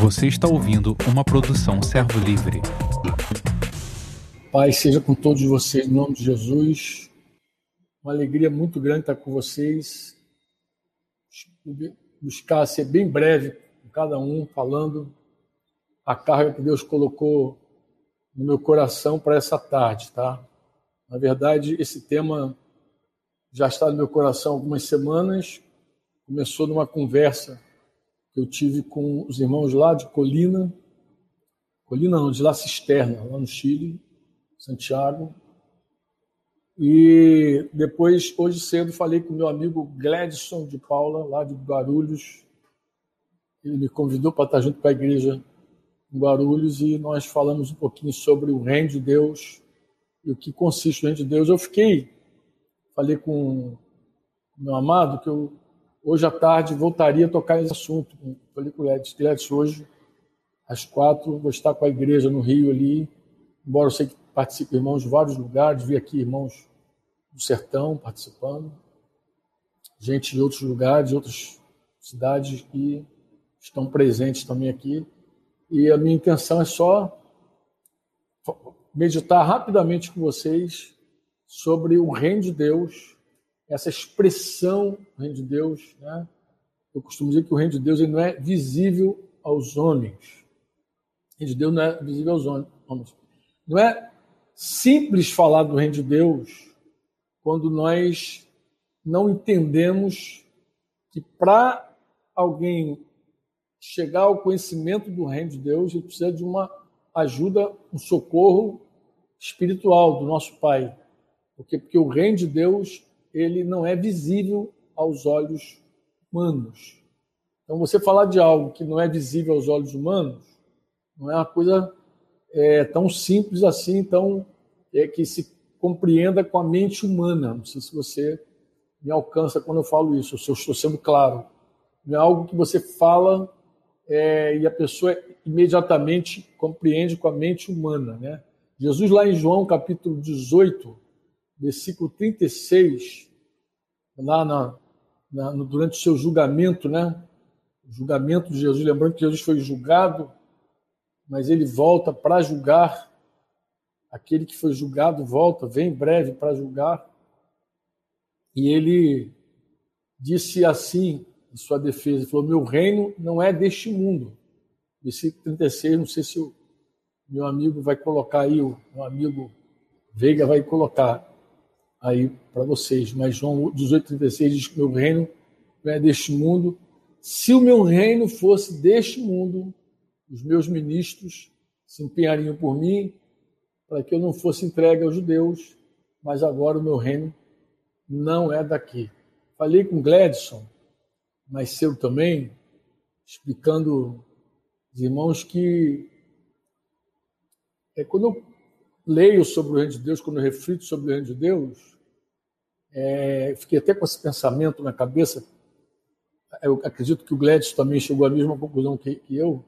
Você está ouvindo uma produção Servo Livre. Pai, seja com todos vocês, em nome de Jesus. Uma alegria muito grande estar com vocês. Buscar ser bem breve com cada um, falando a carga que Deus colocou no meu coração para essa tarde, tá? Na verdade, esse tema já está no meu coração há algumas semanas. Começou numa conversa que eu tive com os irmãos lá de Colina, Colina não, de La Cisterna, lá no Chile, Santiago. E depois, hoje cedo, falei com meu amigo Gladson de Paula, lá de Guarulhos. Ele me convidou para estar junto com a igreja em Guarulhos e nós falamos um pouquinho sobre o reino de Deus e o que consiste o reino de Deus. Eu fiquei, falei com meu amado que eu hoje à tarde voltaria a tocar esse assunto. Com o Edson. Edson, hoje, às quatro, vou estar com a igreja no Rio ali, embora eu sei que participe irmãos de vários lugares, vi aqui irmãos do sertão participando, gente de outros lugares, de outras cidades que estão presentes também aqui. E a minha intenção é só meditar rapidamente com vocês sobre o reino de Deus essa expressão do reino de Deus, né? eu costumo dizer que o reino de Deus ele não é visível aos homens. O reino de Deus não é visível aos homens. Não é simples falar do reino de Deus quando nós não entendemos que para alguém chegar ao conhecimento do reino de Deus, ele precisa de uma ajuda, um socorro espiritual do nosso Pai. Porque, porque o reino de Deus ele não é visível aos olhos humanos. Então, você falar de algo que não é visível aos olhos humanos não é uma coisa é, tão simples assim, tão é, que se compreenda com a mente humana. Não sei se você me alcança quando eu falo isso, se eu estou sendo claro. Não é algo que você fala é, e a pessoa imediatamente compreende com a mente humana. Né? Jesus, lá em João capítulo 18, versículo 36, lá na, na, no, durante o seu julgamento, né? O julgamento de Jesus, lembrando que Jesus foi julgado, mas ele volta para julgar. Aquele que foi julgado volta, vem em breve para julgar. E ele disse assim em sua defesa: falou, Meu reino não é deste mundo. Versículo 36, não sei se o meu amigo vai colocar aí, o meu amigo Veiga vai colocar aí para vocês. Mas João 18,36 diz que meu reino não é deste mundo. Se o meu reino fosse deste mundo, os meus ministros se empenhariam por mim para que eu não fosse entregue aos judeus, mas agora o meu reino não é daqui. Falei com Gladson, mais cedo também, explicando os irmãos que é, quando eu leio sobre o reino de Deus, quando eu reflito sobre o reino de Deus, é, fiquei até com esse pensamento na cabeça. Eu acredito que o Gladys também chegou à mesma conclusão que, que eu.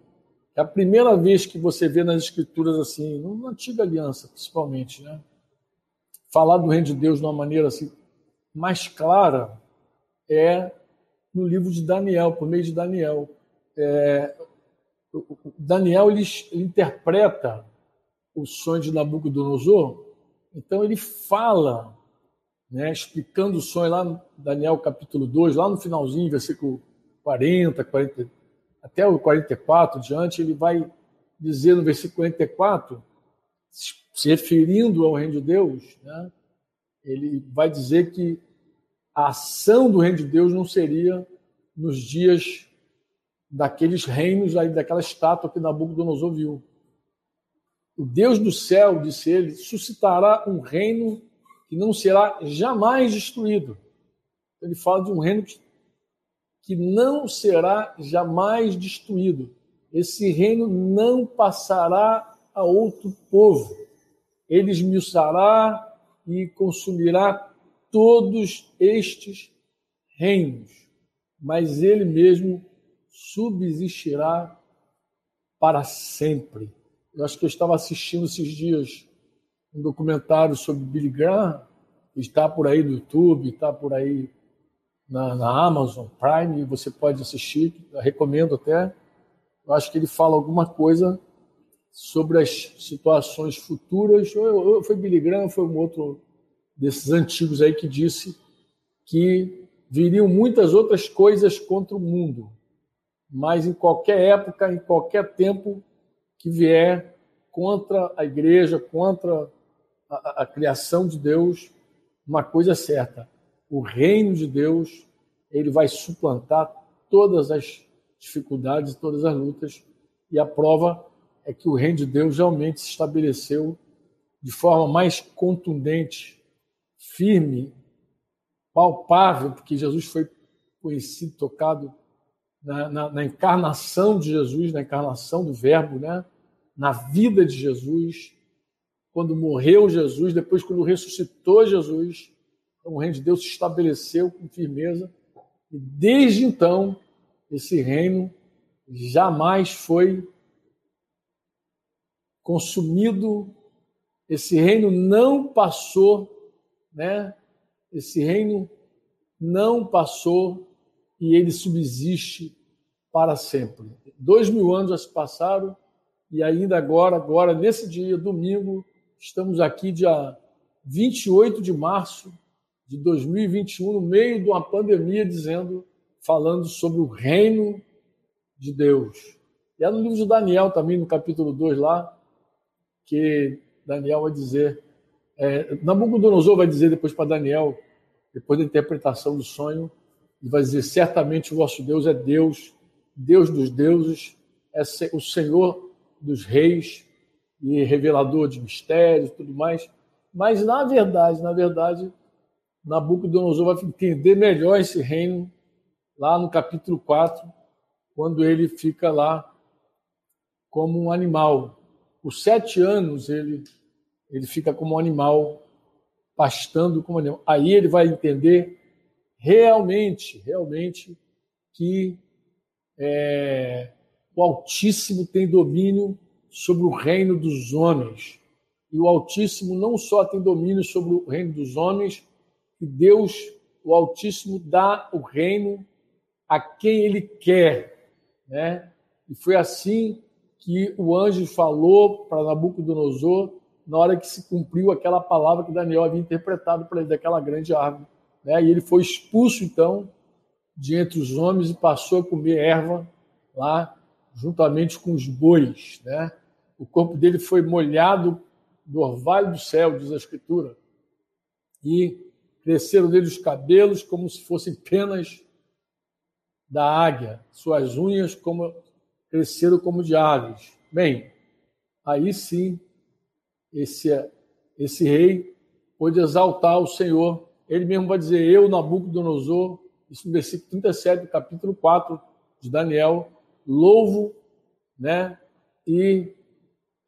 É a primeira vez que você vê nas escrituras assim, na antiga aliança, principalmente, né? Falar do reino de Deus de uma maneira assim mais clara é no livro de Daniel, por meio de Daniel. É, Daniel ele, ele interpreta o sonho de Nabucodonosor, então ele fala né, explicando o sonho lá no Daniel capítulo 2, lá no finalzinho, versículo 40, 40, até o 44 diante, ele vai dizer no versículo 44, se referindo ao reino de Deus, né, ele vai dizer que a ação do reino de Deus não seria nos dias daqueles reinos, aí, daquela estátua que Nabucodonosor viu. O Deus do céu, disse ele, suscitará um reino que não será jamais destruído. Ele fala de um reino que, que não será jamais destruído. Esse reino não passará a outro povo. Ele esmiuçará e consumirá todos estes reinos, mas ele mesmo subsistirá para sempre. Eu acho que eu estava assistindo esses dias um documentário sobre Billy Graham, está por aí no YouTube, está por aí na, na, Amazon Prime, você pode assistir, recomendo até. eu acho que ele fala alguma coisa sobre as situações futuras. Ou, foi Billy Graham, foi um outro desses antigos aí que disse que viriam muitas outras coisas contra o mundo, mas em qualquer época, em qualquer tempo que vier contra a igreja, contra a, a criação de Deus, uma coisa certa: o reino de Deus ele vai suplantar todas as dificuldades, todas as lutas, e a prova é que o reino de Deus realmente se estabeleceu de forma mais contundente, firme, palpável, porque Jesus foi conhecido, tocado na, na, na, encarnação de Jesus, na encarnação do Verbo, né? na vida de Jesus, quando morreu Jesus, depois quando ressuscitou Jesus, então, o reino de Deus se estabeleceu com firmeza e desde então esse reino jamais foi consumido, esse reino não passou, né? Esse reino não passou e ele subsiste para sempre. Dois mil anos já se passaram e ainda agora, agora nesse dia, domingo, estamos aqui dia 28 de março de 2021, no meio de uma pandemia, dizendo, falando sobre o reino de Deus. E é no livro de Daniel também, no capítulo 2 lá, que Daniel vai dizer, é, Nabucodonosor vai dizer depois para Daniel, depois da interpretação do sonho, ele vai dizer, certamente o vosso Deus é Deus, Deus dos deuses, é o Senhor dos reis e revelador de mistérios tudo mais. Mas, na verdade, na verdade, Nabucodonosor vai entender melhor esse reino lá no capítulo 4, quando ele fica lá como um animal. Por sete anos ele, ele fica como um animal, pastando como animal. Aí ele vai entender realmente, realmente, que é, o Altíssimo tem domínio sobre o reino dos homens. E o Altíssimo não só tem domínio sobre o reino dos homens, que Deus, o Altíssimo, dá o reino a quem ele quer. Né? E foi assim que o anjo falou para Nabucodonosor na hora que se cumpriu aquela palavra que Daniel havia interpretado para ele daquela grande árvore. Né? E ele foi expulso, então, de entre os homens e passou a comer erva lá, juntamente com os bois. Né? O corpo dele foi molhado do orvalho do céu, diz a Escritura. E cresceram nele os cabelos como se fossem penas da águia, suas unhas como cresceram como de aves. Bem, aí sim, esse, esse rei pôde exaltar o Senhor. Ele mesmo vai dizer, eu, Nabucodonosor, isso no versículo 37 do capítulo 4 de Daniel, louvo, né? E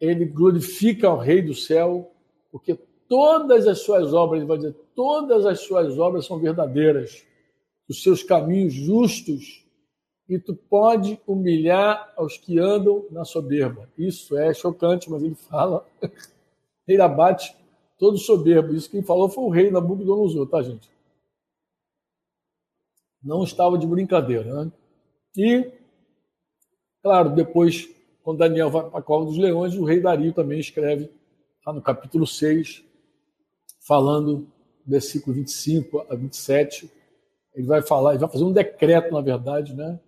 ele glorifica ao Rei do céu, porque todas as suas obras, ele vai dizer, todas as suas obras são verdadeiras, os seus caminhos justos, e tu pode humilhar aos que andam na soberba. Isso é chocante, mas ele fala, ele abate todo soberbo. Isso quem falou foi o rei Nabucodonosor, tá, gente? Não estava de brincadeira, né? E, claro, depois, quando Daniel vai para a cova dos leões, o rei Dario também escreve, lá no capítulo 6, falando, versículo 25 a 27, ele vai falar, ele vai fazer um decreto, na verdade, né?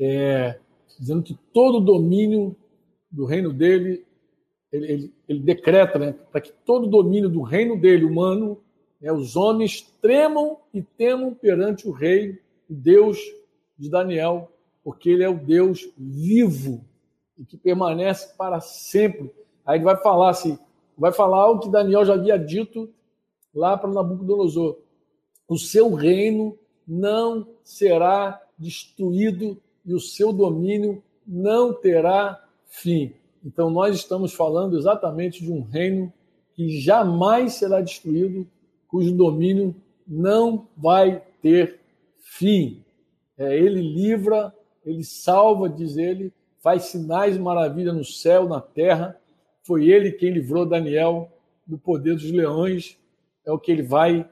É, dizendo que todo o domínio do reino dele, ele, ele, ele decreta, né? Para que todo o domínio do reino dele, humano, né, os homens tremam e temam perante o rei, o Deus de Daniel, porque ele é o Deus vivo e que permanece para sempre. Aí ele vai falar assim, vai falar o que Daniel já havia dito lá para Nabucodonosor. O seu reino não será destruído e o seu domínio não terá fim. Então, nós estamos falando exatamente de um reino que jamais será destruído, cujo domínio não vai ter fim. É, ele livra, ele salva, diz ele, faz sinais e no céu, na terra. Foi ele quem livrou Daniel do poder dos leões é o que ele vai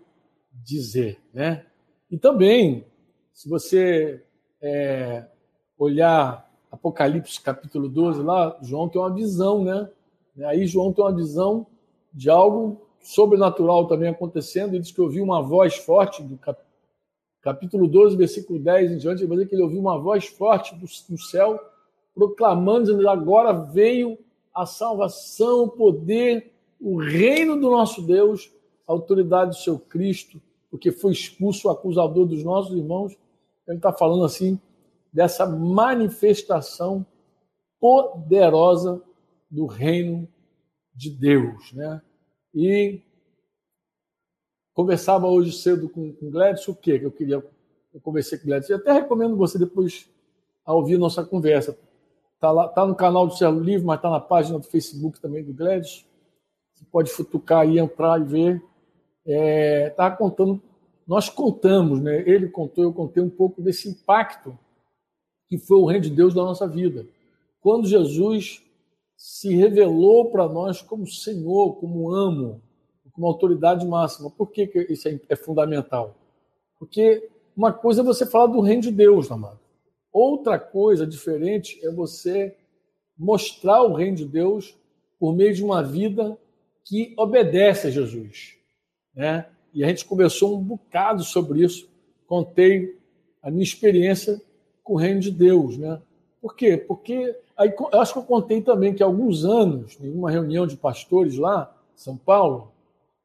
dizer. Né? E também, se você é, olhar Apocalipse capítulo 12, lá, João tem uma visão, né? Aí João tem uma visão de algo sobrenatural também acontecendo. Ele diz que ouviu uma voz forte, do capítulo 12, versículo 10 em diante, ele vai dizer que ele ouviu uma voz forte do, do céu, proclamando, dizendo: agora veio a salvação, o poder, o reino do nosso Deus, a autoridade do seu Cristo, porque foi expulso o acusador dos nossos irmãos. Ele está falando assim dessa manifestação poderosa do reino de Deus, né? E conversava hoje cedo com, o Gladys, o quê? que eu queria eu conversei com Gladys. Eu até recomendo você depois a ouvir nossa conversa. Está lá, tá no canal do Céu Livre, mas está na página do Facebook também do Gladys. Você pode futucar e entrar e ver. É, contando, nós contamos, né? Ele contou, eu contei um pouco desse impacto que foi o reino de Deus da nossa vida. Quando Jesus se revelou para nós como Senhor, como amo, como autoridade máxima. Por que, que isso é, é fundamental? Porque uma coisa é você falar do reino de Deus, amado. Outra coisa diferente é você mostrar o reino de Deus por meio de uma vida que obedece a Jesus. Né? E a gente conversou um bocado sobre isso. Contei a minha experiência com o reino de Deus, né? Por quê? Porque aí, eu acho que eu contei também que há alguns anos, em uma reunião de pastores lá, em São Paulo,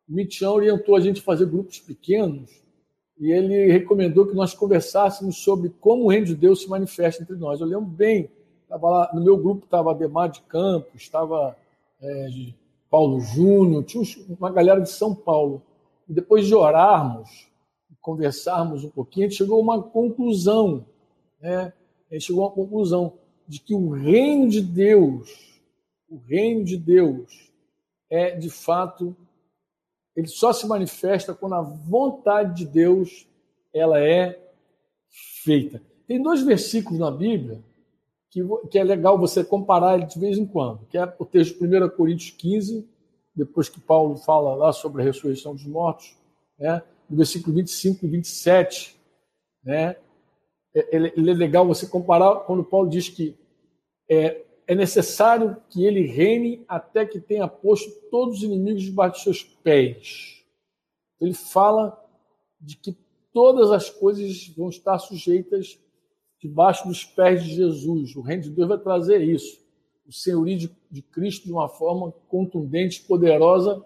o Mitchell orientou a gente a fazer grupos pequenos e ele recomendou que nós conversássemos sobre como o reino de Deus se manifesta entre nós. Eu lembro bem, estava lá, no meu grupo estava Ademar de Campos, estava é, Paulo Júnior, tinha uma galera de São Paulo. E depois de orarmos, conversarmos um pouquinho, a gente chegou a uma conclusão né, ele chegou à conclusão de que o reino de Deus, o reino de Deus, é de fato, ele só se manifesta quando a vontade de Deus ela é feita. Tem dois versículos na Bíblia que, que é legal você comparar de vez em quando, que é o texto de 1 Coríntios 15, depois que Paulo fala lá sobre a ressurreição dos mortos, né, no versículo 25 e 27, né, é, ele é legal você comparar quando Paulo diz que é, é necessário que ele reine até que tenha posto todos os inimigos debaixo de seus pés. Ele fala de que todas as coisas vão estar sujeitas debaixo dos pés de Jesus. O reino de Deus vai trazer isso. O senhorio de, de Cristo de uma forma contundente, poderosa.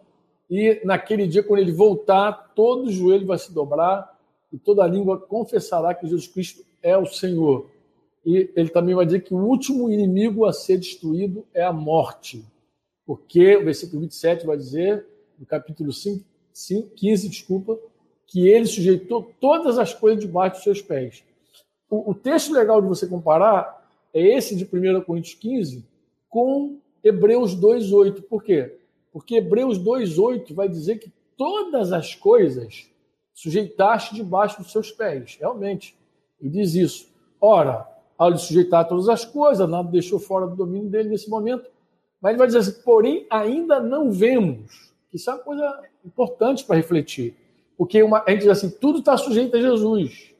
E naquele dia, quando ele voltar, todo o joelho vai se dobrar e toda língua confessará que Jesus Cristo é o Senhor. E ele também vai dizer que o último inimigo a ser destruído é a morte. Porque o versículo 27 vai dizer, no capítulo 5, 5, 15, desculpa, que ele sujeitou todas as coisas debaixo dos seus pés. O, o texto legal de você comparar é esse de 1 Coríntios 15 com Hebreus 2,8. Por quê? Porque Hebreus 2,8 vai dizer que todas as coisas sujeitaste debaixo dos seus pés. Realmente, e diz isso. Ora, ao lhe sujeitar todas as coisas, nada deixou fora do domínio dele nesse momento. Mas ele vai dizer assim, porém, ainda não vemos. Isso é uma coisa importante para refletir. Porque uma, a gente diz assim, tudo está sujeito a Jesus.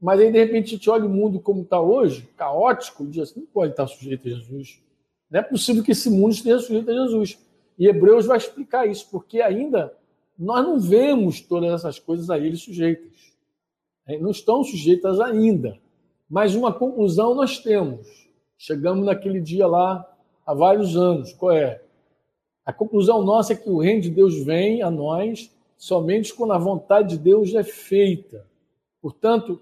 Mas aí, de repente, a gente olha o mundo como está hoje, caótico, e diz assim, não pode estar sujeito a Jesus. Não é possível que esse mundo esteja sujeito a Jesus. E Hebreus vai explicar isso, porque ainda nós não vemos todas essas coisas a ele sujeitas. Não estão sujeitas ainda. Mas uma conclusão nós temos. Chegamos naquele dia lá há vários anos. Qual é? A conclusão nossa é que o reino de Deus vem a nós somente quando a vontade de Deus é feita. Portanto,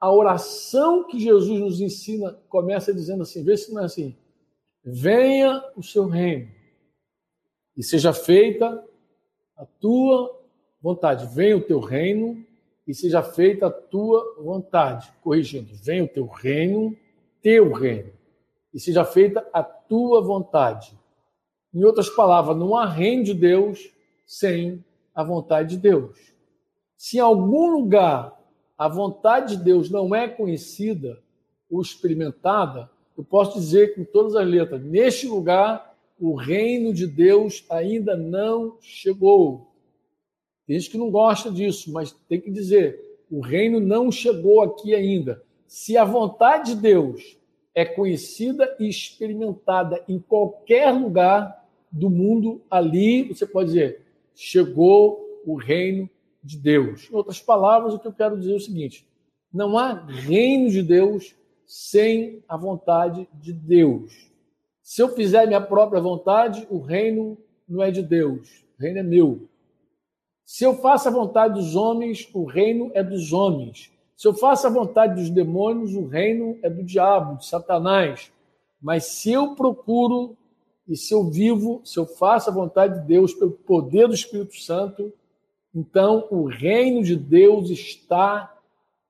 a oração que Jesus nos ensina começa dizendo assim: vê se não é assim. Venha o seu reino e seja feita a tua vontade. Venha o teu reino e seja feita a tua vontade. Corrigindo, venha o teu reino, teu reino, e seja feita a tua vontade. Em outras palavras, não há reino de Deus sem a vontade de Deus. Se em algum lugar a vontade de Deus não é conhecida ou experimentada, eu posso dizer com todas as letras: neste lugar o reino de Deus ainda não chegou. Tem gente que não gosta disso, mas tem que dizer: o reino não chegou aqui ainda. Se a vontade de Deus é conhecida e experimentada em qualquer lugar do mundo. Ali você pode dizer: chegou o reino de Deus. Em outras palavras, o que eu quero dizer é o seguinte: não há reino de Deus sem a vontade de Deus. Se eu fizer minha própria vontade, o reino não é de Deus, o reino é meu. Se eu faço a vontade dos homens, o reino é dos homens. Se eu faço a vontade dos demônios, o reino é do diabo, de Satanás. Mas se eu procuro e se eu vivo, se eu faço a vontade de Deus pelo poder do Espírito Santo, então o reino de Deus está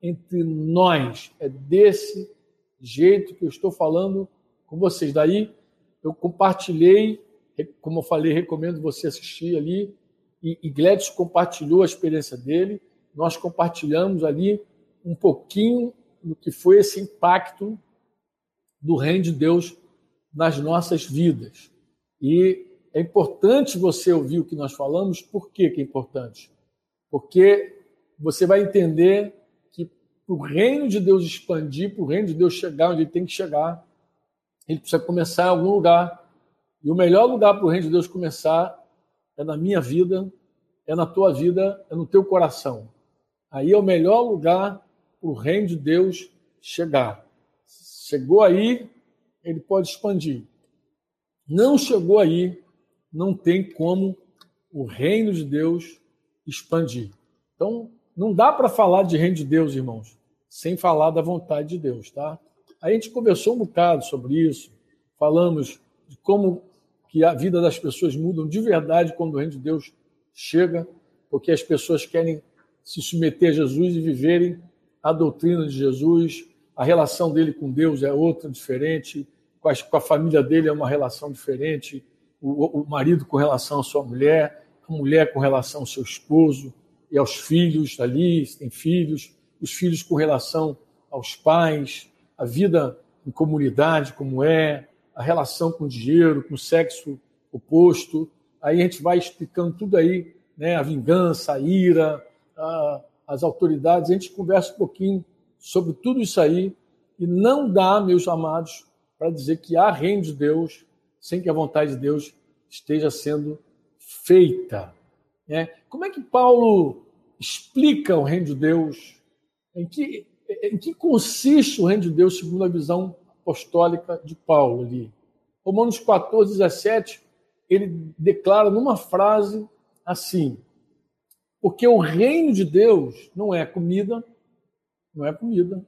entre nós. É desse jeito que eu estou falando com vocês. Daí eu compartilhei, como eu falei, recomendo você assistir ali. E, e compartilhou a experiência dele. Nós compartilhamos ali um pouquinho do que foi esse impacto do reino de Deus nas nossas vidas. E é importante você ouvir o que nós falamos, por que, que é importante? Porque você vai entender que para o reino de Deus expandir, para o reino de Deus chegar onde ele tem que chegar, ele precisa começar em algum lugar. E o melhor lugar para o reino de Deus começar é na minha vida, é na tua vida, é no teu coração. Aí é o melhor lugar para o reino de Deus chegar. Chegou aí, ele pode expandir. Não chegou aí, não tem como o reino de Deus expandir. Então, não dá para falar de reino de Deus, irmãos, sem falar da vontade de Deus, tá? A gente conversou um bocado sobre isso, falamos de como que a vida das pessoas muda de verdade quando o reino de Deus chega, porque as pessoas querem se submeter a Jesus e viverem a doutrina de Jesus, a relação dele com Deus é outra, diferente, com a, família dele é uma relação diferente, o, o, marido com relação à sua mulher, a mulher com relação ao seu esposo e aos filhos ali, tem filhos, os filhos com relação aos pais, a vida em comunidade como é, a relação com o dinheiro, com o sexo oposto. Aí a gente vai explicando tudo aí, né? a vingança, a ira, a, as autoridades, a gente conversa um pouquinho sobre tudo isso aí e não dá, meus amados, para dizer que há reino de Deus sem que a vontade de Deus esteja sendo feita. Né? Como é que Paulo explica o reino de Deus? Em que, em que consiste o reino de Deus segundo a visão apostólica de Paulo ali? Romanos 14, 17, ele declara numa frase assim: porque o reino de Deus não é comida, não é comida,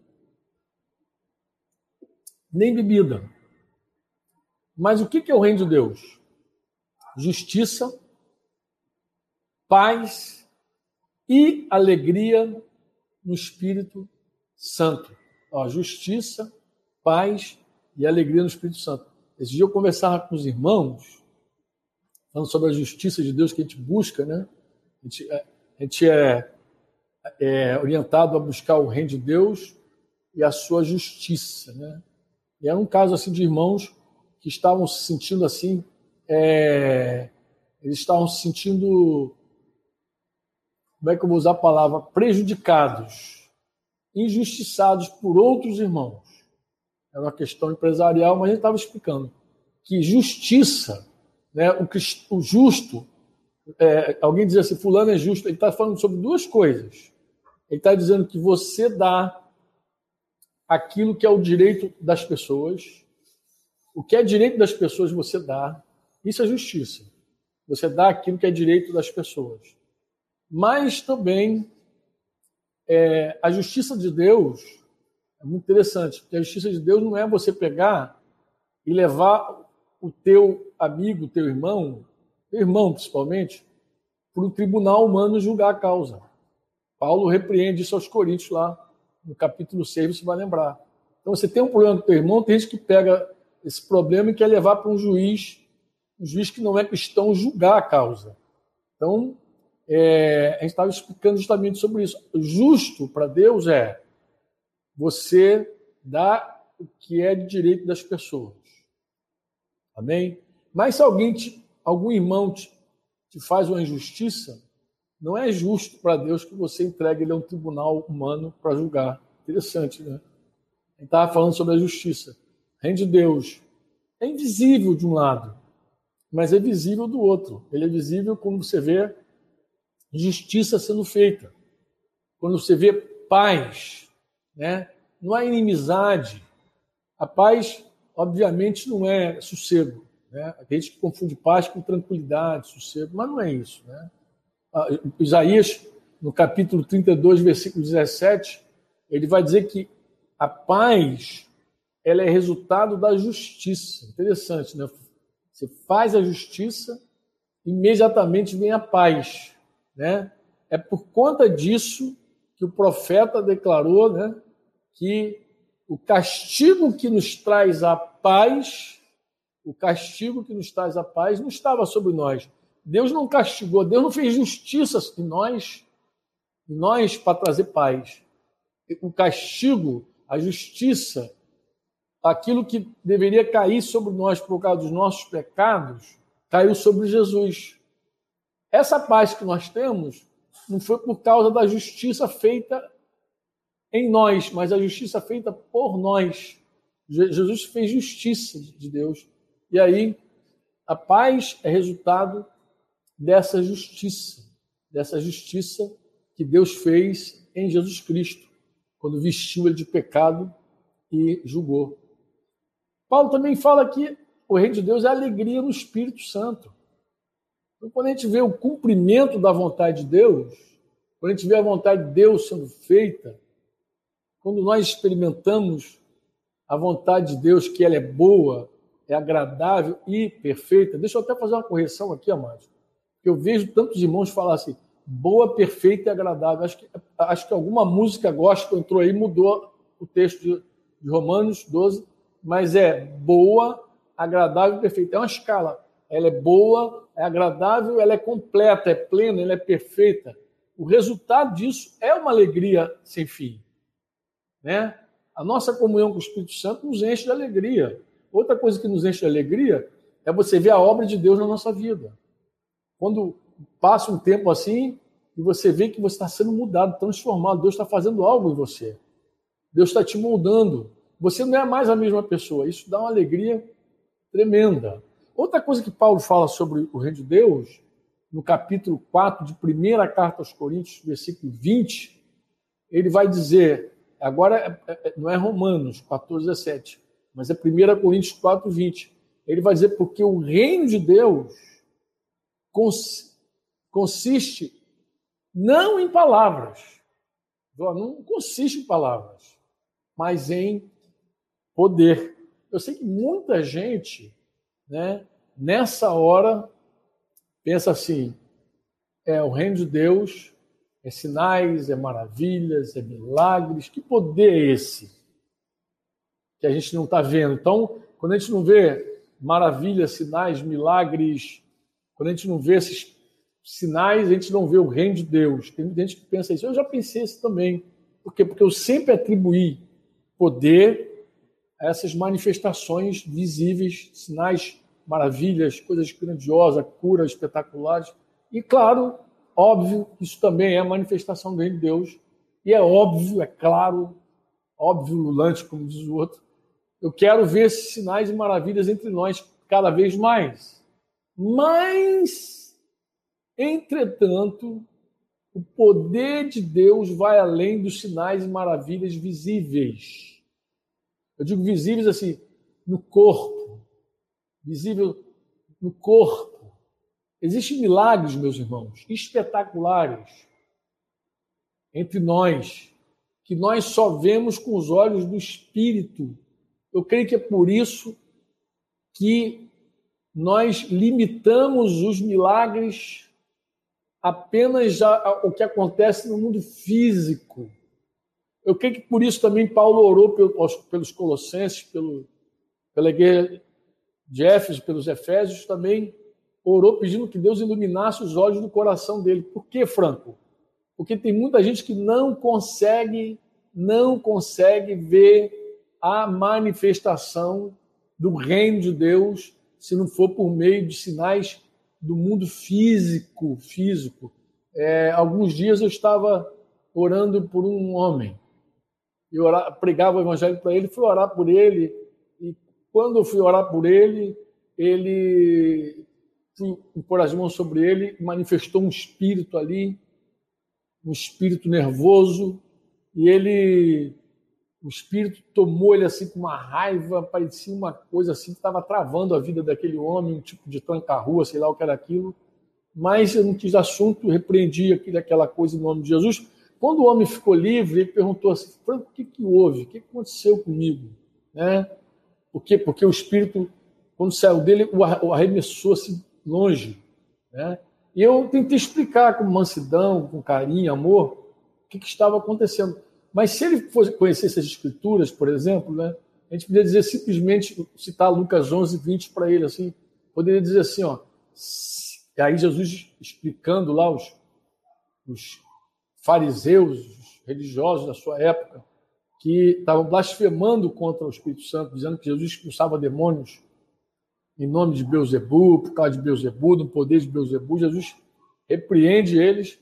nem bebida. Mas o que é o reino de Deus? Justiça, paz e alegria no Espírito Santo. Ó, justiça, paz e alegria no Espírito Santo. Esse dia eu conversava com os irmãos, falando sobre a justiça de Deus que a gente busca, né? A gente, é, a gente é, é orientado a buscar o reino de Deus e a sua justiça, né? E era um caso assim de irmãos que estavam se sentindo assim, é, eles estavam se sentindo, como é que eu vou usar a palavra, prejudicados, injustiçados por outros irmãos. Era uma questão empresarial, mas a gente estava explicando que justiça, né, o, o justo é, alguém diz assim, fulano é justo, ele está falando sobre duas coisas. Ele está dizendo que você dá aquilo que é o direito das pessoas, o que é direito das pessoas você dá, isso é justiça. Você dá aquilo que é direito das pessoas. Mas também é, a justiça de Deus é muito interessante, porque a justiça de Deus não é você pegar e levar o teu amigo, teu irmão, irmão principalmente, para o tribunal humano julgar a causa. Paulo repreende isso aos Coríntios lá, no capítulo 6, você vai lembrar. Então você tem um problema com teu irmão, tem gente que pega esse problema e quer levar para um juiz, um juiz que não é cristão, julgar a causa. Então, é, a gente estava explicando justamente sobre isso. Justo para Deus é você dar o que é de direito das pessoas. Amém? Mas se alguém te, algum irmão te, te faz uma injustiça, não é justo para Deus que você entregue ele a um tribunal humano para julgar. Interessante, né? Gente estava falando sobre a justiça. reino de Deus é invisível de um lado, mas é visível do outro. Ele é visível quando você vê justiça sendo feita, quando você vê paz, né? não há inimizade. A paz, obviamente, não é sossego. Né? A gente confunde paz com tranquilidade, sossego, mas não é isso. Né? Isaías, no capítulo 32, versículo 17, ele vai dizer que a paz ela é resultado da justiça. Interessante, né? Você faz a justiça, imediatamente vem a paz, né? É por conta disso que o profeta declarou, né, que o castigo que nos traz a paz, o castigo que nos traz a paz não estava sobre nós. Deus não castigou, Deus não fez justiça em nós, em nós para trazer paz. O castigo, a justiça, aquilo que deveria cair sobre nós por causa dos nossos pecados, caiu sobre Jesus. Essa paz que nós temos não foi por causa da justiça feita em nós, mas a justiça feita por nós. Jesus fez justiça de Deus. E aí, a paz é resultado dessa justiça, dessa justiça que Deus fez em Jesus Cristo, quando vestiu ele de pecado e julgou. Paulo também fala que o reino de Deus é alegria no Espírito Santo. Então, quando a gente vê o cumprimento da vontade de Deus, quando a gente vê a vontade de Deus sendo feita, quando nós experimentamos a vontade de Deus, que ela é boa, é agradável e perfeita. Deixa eu até fazer uma correção aqui, amados. Eu vejo tantos irmãos falar assim, boa, perfeita e agradável. Acho que, acho que alguma música gospel entrou aí mudou o texto de, de Romanos 12, mas é boa, agradável e perfeita. É uma escala. Ela é boa, é agradável, ela é completa, é plena, ela é perfeita. O resultado disso é uma alegria sem fim. Né? A nossa comunhão com o Espírito Santo nos enche de alegria. Outra coisa que nos enche de alegria é você ver a obra de Deus na nossa vida. Quando passa um tempo assim e você vê que você está sendo mudado, transformado, Deus está fazendo algo em você. Deus está te moldando. Você não é mais a mesma pessoa. Isso dá uma alegria tremenda. Outra coisa que Paulo fala sobre o reino de Deus, no capítulo 4 de primeira carta aos Coríntios, versículo 20, ele vai dizer, agora é, é, não é Romanos 14, 17, mas é 1 Coríntios 4, 20. Ele vai dizer, porque o reino de Deus consiste não em palavras, não consiste em palavras, mas em poder. Eu sei que muita gente, né, nessa hora, pensa assim: é o reino de Deus, é sinais, é maravilhas, é milagres. Que poder é esse que a gente não está vendo? Então, quando a gente não vê maravilhas, sinais, milagres, quando a gente não vê esses sinais, a gente não vê o reino de Deus. Tem gente que pensa isso. Eu já pensei isso também. Por quê? Porque eu sempre atribuí poder essas manifestações visíveis, sinais, maravilhas, coisas grandiosas, curas espetaculares. E, claro, óbvio, isso também é manifestação do reino de Deus. E é óbvio, é claro, óbvio, lulante, como diz o outro. Eu quero ver esses sinais e maravilhas entre nós cada vez mais. Mas, entretanto, o poder de Deus vai além dos sinais e maravilhas visíveis. Eu digo visíveis assim, no corpo. Visível no corpo. Existem milagres, meus irmãos, espetaculares entre nós, que nós só vemos com os olhos do Espírito. Eu creio que é por isso que nós limitamos os milagres apenas ao que acontece no mundo físico. Eu creio que por isso também Paulo orou pelos Colossenses, pelo, pela igreja de Éfeso, pelos Efésios, também orou pedindo que Deus iluminasse os olhos do coração dele. Por que, Franco? Porque tem muita gente que não consegue, não consegue ver a manifestação do reino de Deus se não for por meio de sinais do mundo físico, físico. É, alguns dias eu estava orando por um homem e orar, pregava o evangelho para ele, fui orar por ele, e quando eu fui orar por ele, ele pôr as mãos sobre ele, manifestou um espírito ali, um espírito nervoso, e ele o espírito tomou ele assim com uma raiva, parecia uma coisa assim que estava travando a vida daquele homem, um tipo de tranca-rua, sei lá o que era aquilo. Mas eu não quis assunto, repreendi aquilo, aquela coisa em nome de Jesus. Quando o homem ficou livre, ele perguntou assim: Franco, o que, que houve? O que aconteceu comigo? Né? Por quê? Porque o espírito, quando saiu dele, o arremessou assim longe. Né? E eu tentei explicar com mansidão, com carinho, amor, o que, que estava acontecendo. Mas se ele fosse conhecer essas escrituras, por exemplo, né, a gente poderia dizer simplesmente, citar Lucas 11, 20 para ele, assim, poderia dizer assim, ó, aí Jesus explicando lá os, os fariseus, os religiosos da sua época, que estavam blasfemando contra o Espírito Santo, dizendo que Jesus expulsava demônios em nome de Beuzebu, por causa de Beuzebu, do poder de Beuzebu. Jesus repreende eles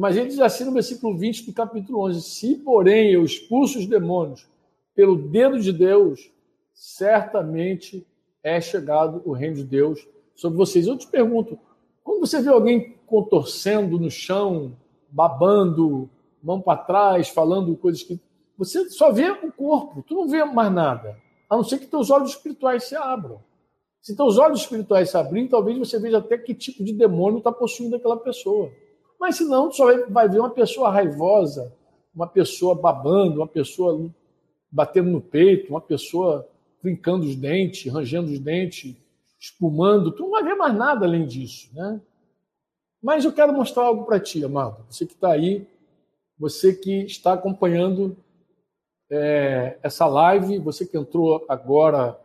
mas ele diz assim no versículo 20 do capítulo 11: Se, porém, eu expulso os demônios pelo dedo de Deus, certamente é chegado o reino de Deus sobre vocês. Eu te pergunto, quando você vê alguém contorcendo no chão, babando, mão para trás, falando coisas que. Você só vê o corpo, tu não vê mais nada, a não ser que teus olhos espirituais se abram. Se teus olhos espirituais se abrirem, talvez você veja até que tipo de demônio está possuindo aquela pessoa. Mas se não, só vai ver uma pessoa raivosa, uma pessoa babando, uma pessoa batendo no peito, uma pessoa trincando os dentes, rangendo os dentes, espumando. Tu não vai ver mais nada além disso, né? Mas eu quero mostrar algo para ti, amado. Você que está aí, você que está acompanhando é, essa live, você que entrou agora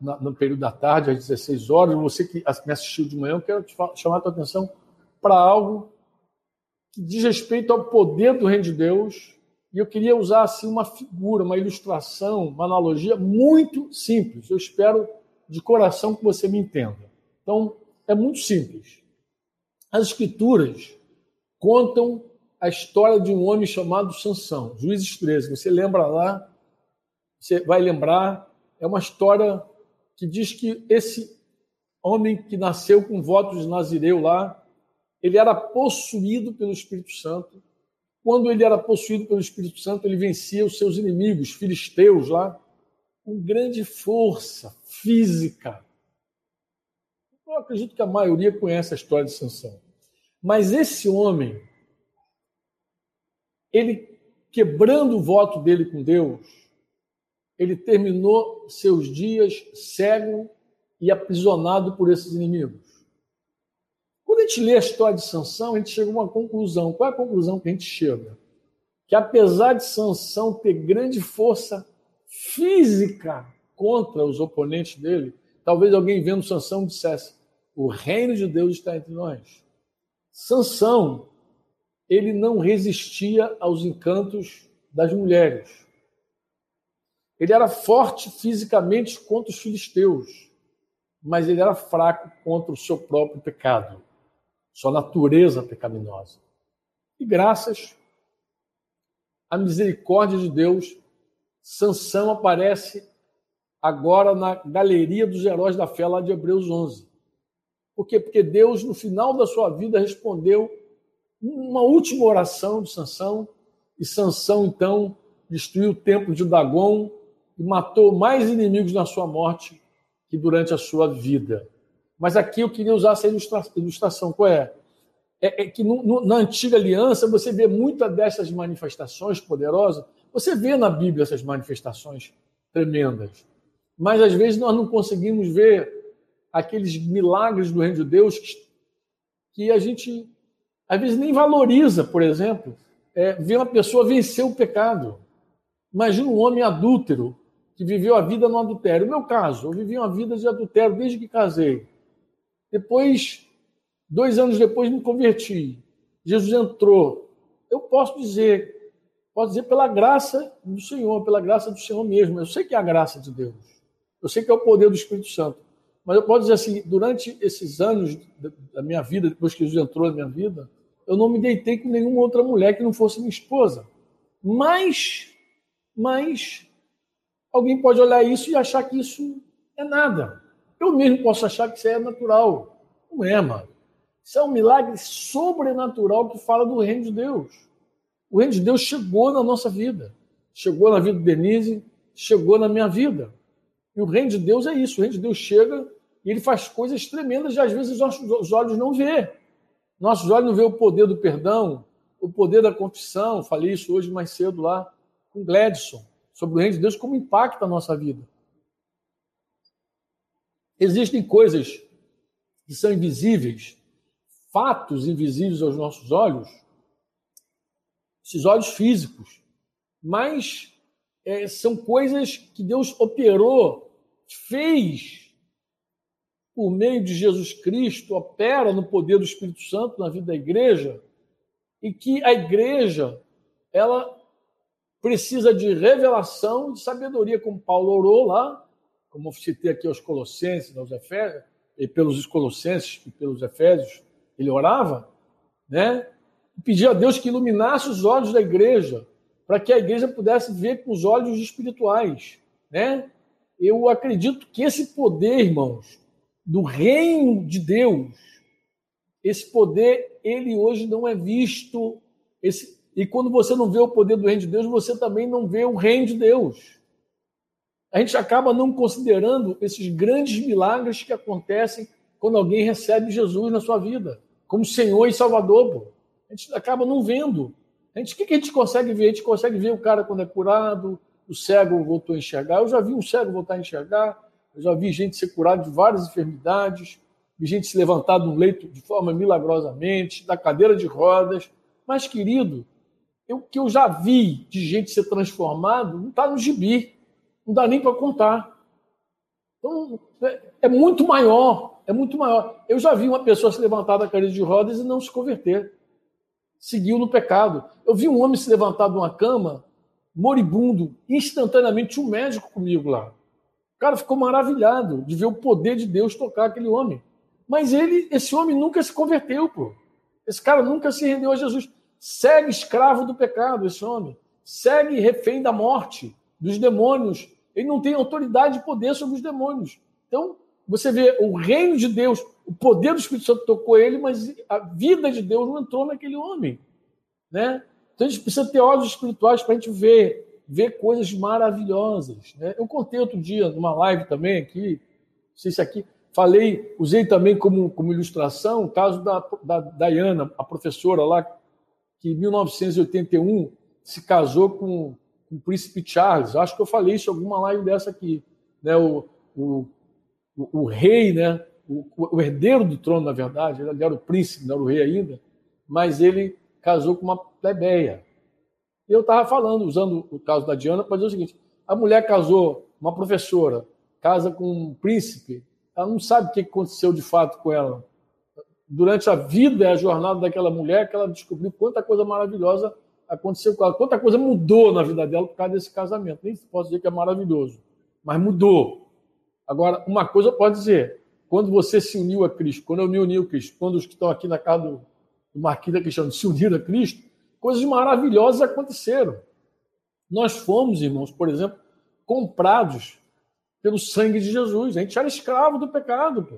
no período da tarde, às 16 horas, você que me assistiu de manhã, eu quero chamar a tua atenção para algo que diz respeito ao poder do reino de Deus, e eu queria usar assim uma figura, uma ilustração, uma analogia muito simples. Eu espero de coração que você me entenda. Então, é muito simples. As escrituras contam a história de um homem chamado Sansão, Juízes 13. Você lembra lá? Você vai lembrar, é uma história que diz que esse homem que nasceu com votos de Nazireu lá, ele era possuído pelo Espírito Santo. Quando ele era possuído pelo Espírito Santo, ele vencia os seus inimigos, filisteus lá, com grande força física. Eu acredito que a maioria conhece a história de Sansão. Mas esse homem, ele quebrando o voto dele com Deus, ele terminou seus dias cego e aprisionado por esses inimigos. Quando a gente lê a história de Sansão, a gente chega a uma conclusão. Qual é a conclusão que a gente chega? Que apesar de Sansão ter grande força física contra os oponentes dele, talvez alguém vendo Sansão dissesse: "O reino de Deus está entre nós". Sansão, ele não resistia aos encantos das mulheres. Ele era forte fisicamente contra os filisteus, mas ele era fraco contra o seu próprio pecado sua natureza pecaminosa. E graças à misericórdia de Deus, Sansão aparece agora na galeria dos heróis da fé lá de Hebreus 11. Por quê? Porque Deus, no final da sua vida, respondeu uma última oração de Sansão, e Sansão, então, destruiu o templo de Dagon e matou mais inimigos na sua morte que durante a sua vida. Mas aqui eu queria usar essa ilustração. Qual é? É, é que no, no, na antiga aliança você vê muitas dessas manifestações poderosas. Você vê na Bíblia essas manifestações tremendas. Mas às vezes nós não conseguimos ver aqueles milagres do reino de Deus que, que a gente às vezes nem valoriza, por exemplo, é, ver uma pessoa vencer o pecado. Imagina um homem adúltero que viveu a vida no adultério. No meu caso, eu vivi uma vida de adultério desde que casei. Depois, dois anos depois, me converti. Jesus entrou. Eu posso dizer, posso dizer pela graça do Senhor, pela graça do Senhor mesmo. Eu sei que é a graça de Deus. Eu sei que é o poder do Espírito Santo. Mas eu posso dizer assim, durante esses anos da minha vida, depois que Jesus entrou na minha vida, eu não me deitei com nenhuma outra mulher que não fosse minha esposa. Mas, mas, Alguém pode olhar isso e achar que isso é nada. Eu mesmo posso achar que isso é natural. Não é, mano. Isso é um milagre sobrenatural que fala do reino de Deus. O reino de Deus chegou na nossa vida. Chegou na vida de Denise, chegou na minha vida. E o reino de Deus é isso. O reino de Deus chega e ele faz coisas tremendas e às vezes nossos olhos não vê. Nossos olhos não vê o poder do perdão, o poder da confissão. Falei isso hoje mais cedo lá com Gladson, sobre o reino de Deus, como impacta a nossa vida. Existem coisas que são invisíveis, fatos invisíveis aos nossos olhos, esses olhos físicos, mas é, são coisas que Deus operou, fez por meio de Jesus Cristo, opera no poder do Espírito Santo na vida da igreja, e que a igreja ela precisa de revelação, de sabedoria, como Paulo orou lá, como citei aqui aos Colossenses, aos Efésios, e pelos Colossenses e pelos Efésios, ele orava, né? E pedia a Deus que iluminasse os olhos da igreja, para que a igreja pudesse ver com os olhos espirituais, né? Eu acredito que esse poder, irmãos, do reino de Deus, esse poder, ele hoje não é visto. Esse, e quando você não vê o poder do reino de Deus, você também não vê o reino de Deus. A gente acaba não considerando esses grandes milagres que acontecem quando alguém recebe Jesus na sua vida, como Senhor e Salvador. Pô. A gente acaba não vendo. A gente, o que a gente consegue ver? A gente consegue ver o cara quando é curado, o cego voltou a enxergar. Eu já vi um cego voltar a enxergar, eu já vi gente ser curada de várias enfermidades, vi gente se levantar do leito de forma milagrosamente, da cadeira de rodas. Mas, querido, o que eu já vi de gente ser transformado não está no gibi, não dá nem para contar. Então, é, é muito maior, é muito maior. Eu já vi uma pessoa se levantar da cadeira de rodas e não se converter seguiu no pecado. Eu vi um homem se levantar de uma cama, moribundo, instantaneamente um médico comigo lá. O cara ficou maravilhado de ver o poder de Deus tocar aquele homem. Mas ele, esse homem nunca se converteu, pô. Esse cara nunca se rendeu a Jesus. Segue escravo do pecado, esse homem. Segue refém da morte, dos demônios. Ele não tem autoridade e poder sobre os demônios. Então, você vê o reino de Deus, o poder do Espírito Santo tocou ele, mas a vida de Deus não entrou naquele homem. Né? Então a gente precisa ter olhos espirituais para a gente ver, ver coisas maravilhosas. Né? Eu contei outro dia, numa live também aqui, não sei se aqui, falei, usei também como, como ilustração o caso da, da Diana, a professora lá, que em 1981 se casou com, com o príncipe Charles. Acho que eu falei isso em alguma live dessa aqui. Né? O, o o, o rei, né? O, o, herdeiro do trono, na verdade, ele era o príncipe, não era o rei ainda, mas ele casou com uma plebeia. E eu estava falando, usando o caso da Diana, para dizer o seguinte: a mulher casou, uma professora, casa com um príncipe, ela não sabe o que aconteceu de fato com ela. Durante a vida a jornada daquela mulher, que ela descobriu quanta coisa maravilhosa aconteceu com ela, quanta coisa mudou na vida dela por causa desse casamento. Nem posso dizer que é maravilhoso, mas mudou. Agora, uma coisa pode dizer, quando você se uniu a Cristo, quando eu me uni a Cristo, quando os que estão aqui na casa do, do Marquinhos da Cristiano se uniram a Cristo, coisas maravilhosas aconteceram. Nós fomos, irmãos, por exemplo, comprados pelo sangue de Jesus. A gente era escravo do pecado. Pô.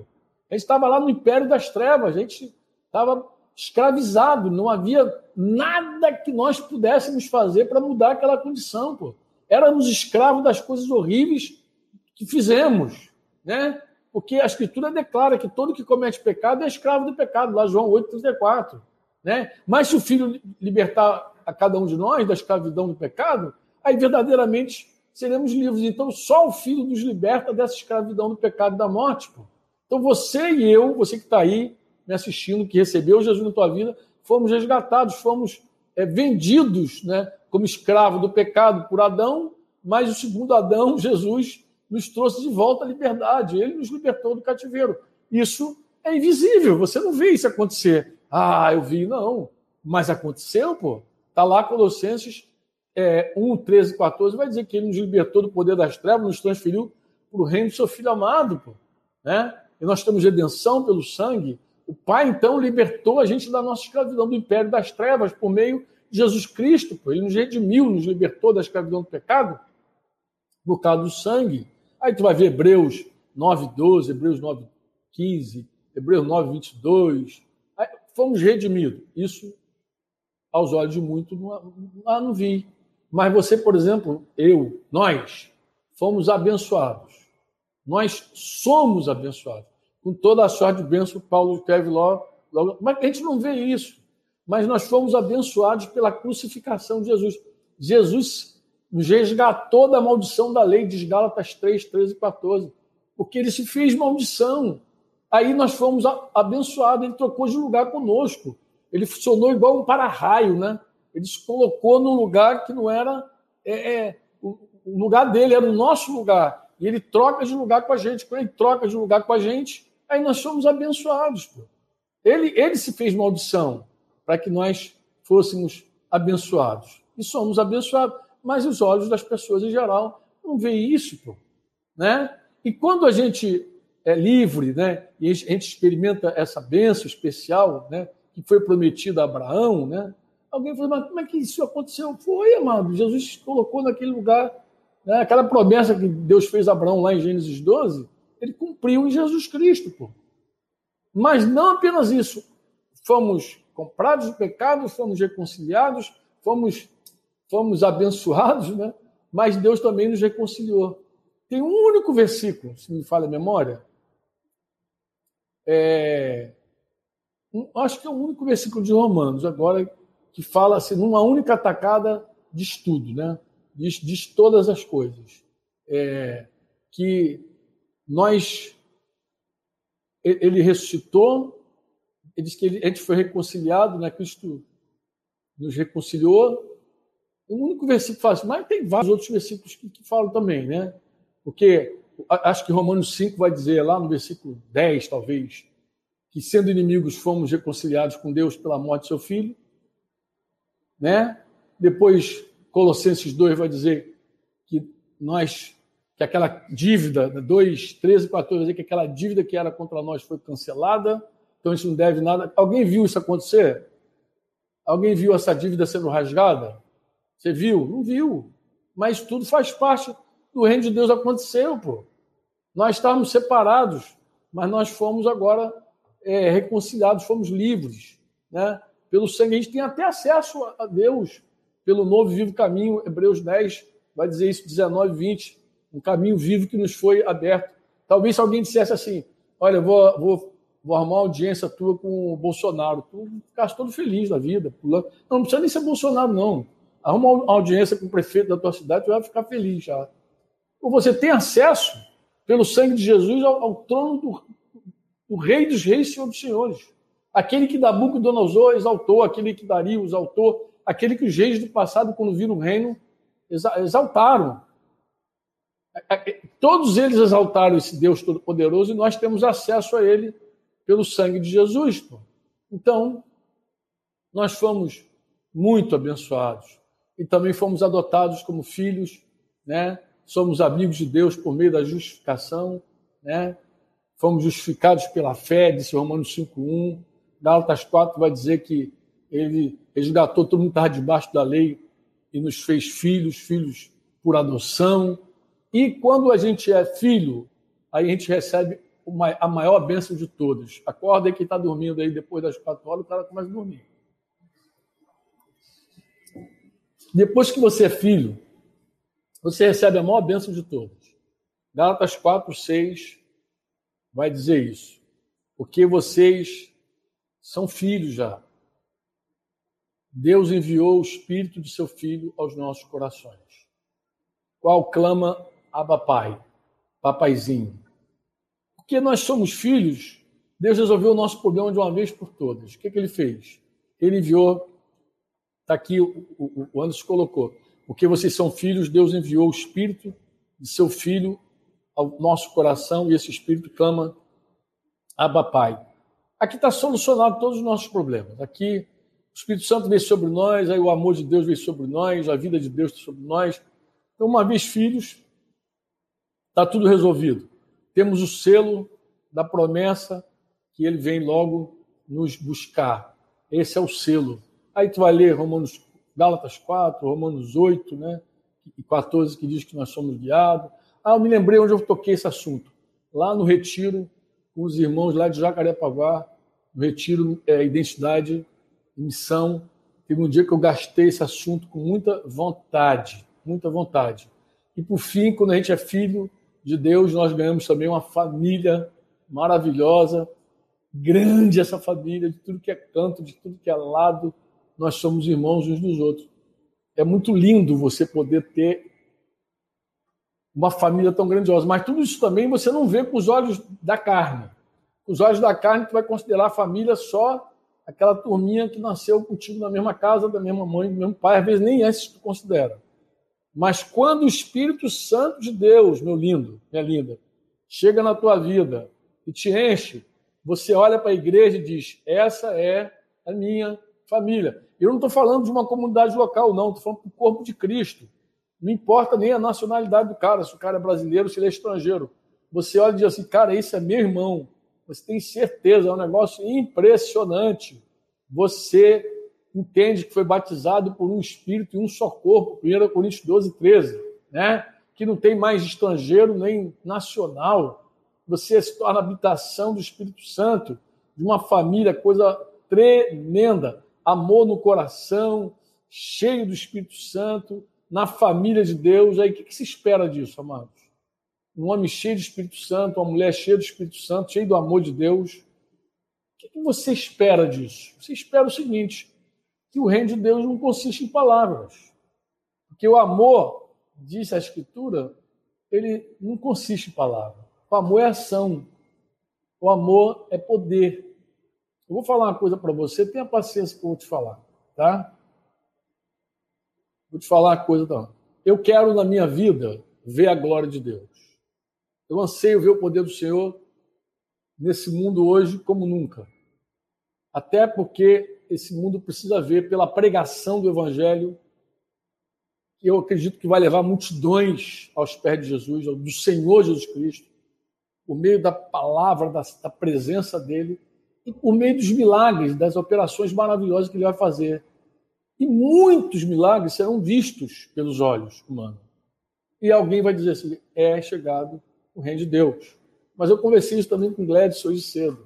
A gente estava lá no império das trevas, a gente estava escravizado, não havia nada que nós pudéssemos fazer para mudar aquela condição. Pô. Éramos escravos das coisas horríveis que fizemos, né? Porque a Escritura declara que todo que comete pecado é escravo do pecado, lá João 8,34. Né? Mas se o Filho libertar a cada um de nós da escravidão do pecado, aí verdadeiramente seremos livres. Então só o Filho nos liberta dessa escravidão do pecado da morte. Pô. Então você e eu, você que está aí me assistindo, que recebeu Jesus na tua vida, fomos resgatados, fomos é, vendidos né, como escravo do pecado por Adão, mas o segundo Adão, Jesus, nos trouxe de volta a liberdade. Ele nos libertou do cativeiro. Isso é invisível, você não vê isso acontecer. Ah, eu vi, não. Mas aconteceu, pô. Está lá Colossenses é, 1, 13 14, vai dizer que ele nos libertou do poder das trevas, nos transferiu para o reino do seu filho amado, pô. Né? E nós temos redenção pelo sangue. O Pai, então, libertou a gente da nossa escravidão, do império das trevas, por meio de Jesus Cristo. Pô. Ele nos redimiu, nos libertou da escravidão do pecado por causa do sangue. Aí tu vai ver Hebreus 9, 12, Hebreus 9, 15, Hebreus 9, 22. Aí, fomos redimidos. Isso, aos olhos de muito, não, não vi. Mas você, por exemplo, eu, nós, fomos abençoados. Nós somos abençoados. Com toda a sorte de bênção, Paulo escreve logo, logo. Mas a gente não vê isso. Mas nós fomos abençoados pela crucificação de Jesus. Jesus nos resgatou da maldição da lei, diz Gálatas 3, 13 e 14. Porque ele se fez maldição. Aí nós fomos abençoados, ele trocou de lugar conosco. Ele funcionou igual um para-raio, né? Ele se colocou num lugar que não era é, é, o lugar dele, era o nosso lugar. E ele troca de lugar com a gente. Quando ele troca de lugar com a gente, aí nós somos abençoados. Pô. Ele, ele se fez maldição para que nós fôssemos abençoados. E somos abençoados. Mas os olhos das pessoas em geral não veem isso. Pô. Né? E quando a gente é livre, né, e a gente experimenta essa bênção especial, né, que foi prometida a Abraão, né, alguém falou, mas como é que isso aconteceu? Foi, amado, Jesus colocou naquele lugar, né, aquela promessa que Deus fez a Abraão lá em Gênesis 12, ele cumpriu em Jesus Cristo, pô. Mas não apenas isso, fomos comprados do pecado, fomos reconciliados, fomos, fomos abençoados, né? mas Deus também nos reconciliou. Tem um único versículo, se me falha a memória, é, um, acho que é o único versículo de Romanos agora que fala assim, numa única atacada de estudo, né? Diz, diz todas as coisas. É, que nós. Ele ressuscitou, ele diz que ele, a gente foi reconciliado, né? Cristo nos reconciliou. O único versículo que fala assim, mas tem vários outros versículos que, que falam também, né? Porque acho que Romanos 5 vai dizer lá no versículo 10, talvez, que sendo inimigos fomos reconciliados com Deus pela morte de seu filho, né? Depois Colossenses 2 vai dizer que nós que aquela dívida, 2, 13, 14, vai dizer que aquela dívida que era contra nós foi cancelada, então isso não deve nada. Alguém viu isso acontecer? Alguém viu essa dívida sendo rasgada? Você viu? Não viu. Mas tudo faz parte do reino de Deus aconteceu, pô. Nós estávamos separados, mas nós fomos agora é, reconciliados, fomos livres, né? Pelo sangue, a gente tem até acesso a Deus pelo novo vivo caminho, Hebreus 10 vai dizer isso, 19, 20, um caminho vivo que nos foi aberto. Talvez se alguém dissesse assim, olha, vou, vou, vou arrumar audiência tua com o Bolsonaro, tu ficasse todo feliz da vida, pulando. Não, não precisa nem ser Bolsonaro, não. Arruma uma audiência com o prefeito da tua cidade, tu vai ficar feliz já. Ou você tem acesso, pelo sangue de Jesus, ao, ao trono do, do, Rei dos Reis e Senhor dos Senhores. Aquele que Nabucodonosor exaltou, aquele que Dario exaltou, aquele que os reis do passado, quando viram o reino, exaltaram. É, é, todos eles exaltaram esse Deus Todo-Poderoso e nós temos acesso a ele pelo sangue de Jesus. Então, nós fomos muito abençoados e também fomos adotados como filhos, né? somos amigos de Deus por meio da justificação, né? Fomos justificados pela fé, disse Romanos 5:1. Gálatas 4 vai dizer que ele resgatou todo mundo que estava debaixo da lei e nos fez filhos, filhos por adoção. E quando a gente é filho, aí a gente recebe uma, a maior bênção de todas. Acorda aí quem está dormindo aí depois das quatro horas, o cara começa a dormir. Depois que você é filho, você recebe a maior bênção de todos. Gálatas 4, 6 vai dizer isso. Porque vocês são filhos já. Deus enviou o Espírito de seu Filho aos nossos corações. Qual clama Abba Pai, papaizinho. Porque nós somos filhos, Deus resolveu o nosso problema de uma vez por todas. O que, que ele fez? Ele enviou, está aqui, o, Anderson colocou, porque vocês são filhos, Deus enviou o Espírito de seu Filho ao nosso coração e esse Espírito clama Abba Pai. Aqui está solucionado todos os nossos problemas. Aqui Espírito Santo veio sobre nós, aí o amor de Deus veio sobre nós, a vida de Deus sobre nós. Então, uma vez filhos, está tudo resolvido. Temos o selo da promessa que ele vem logo nos buscar. Esse é o selo. Aí tu vai ler Romanos Gálatas 4, Romanos 8, né? e 14 que diz que nós somos guiados. Ah, eu me lembrei onde eu toquei esse assunto. Lá no retiro, com os irmãos lá de Jacarepaguá, no retiro é, Identidade Missão. Teve um dia que eu gastei esse assunto com muita vontade, muita vontade. E por fim, quando a gente é filho de Deus, nós ganhamos também uma família maravilhosa, grande essa família, de tudo que é canto, de tudo que é lado, nós somos irmãos uns dos outros. É muito lindo você poder ter uma família tão grandiosa, mas tudo isso também você não vê com os olhos da carne. Com os olhos da carne, tu vai considerar a família só aquela turminha que nasceu contigo na mesma casa, da mesma mãe, do mesmo pai, às vezes nem esses tu considera. Mas quando o Espírito Santo de Deus, meu lindo, minha linda, chega na tua vida e te enche, você olha para a igreja e diz: essa é a minha família. Eu não estou falando de uma comunidade local, não, estou falando do corpo de Cristo. Não importa nem a nacionalidade do cara, se o cara é brasileiro, se ele é estrangeiro. Você olha e diz assim, cara, esse é meu irmão. Você tem certeza, é um negócio impressionante. Você entende que foi batizado por um espírito e um só corpo, 1 Coríntios 12, 13, né? que não tem mais estrangeiro nem nacional. Você se torna habitação do Espírito Santo, de uma família, coisa tremenda amor no coração, cheio do Espírito Santo, na família de Deus. Aí o que, que se espera disso, amados? Um homem cheio do Espírito Santo, uma mulher cheia do Espírito Santo, cheio do amor de Deus. O que, você espera disso? Você espera o seguinte: que o reino de Deus não consiste em palavras. Porque o amor, diz a Escritura, ele não consiste em palavras. O amor é ação. O amor é poder. Eu vou falar uma coisa para você, tenha paciência que eu vou te falar, tá? Vou te falar uma coisa, então. Eu quero na minha vida ver a glória de Deus. Eu anseio ver o poder do Senhor nesse mundo hoje como nunca. Até porque esse mundo precisa ver pela pregação do Evangelho, que eu acredito que vai levar multidões aos pés de Jesus, do Senhor Jesus Cristo, por meio da palavra, da, da presença dele e por meio dos milagres, das operações maravilhosas que ele vai fazer. E muitos milagres serão vistos pelos olhos humanos. E alguém vai dizer assim: é chegado o reino de Deus. Mas eu conversei isso também com Gladys hoje cedo.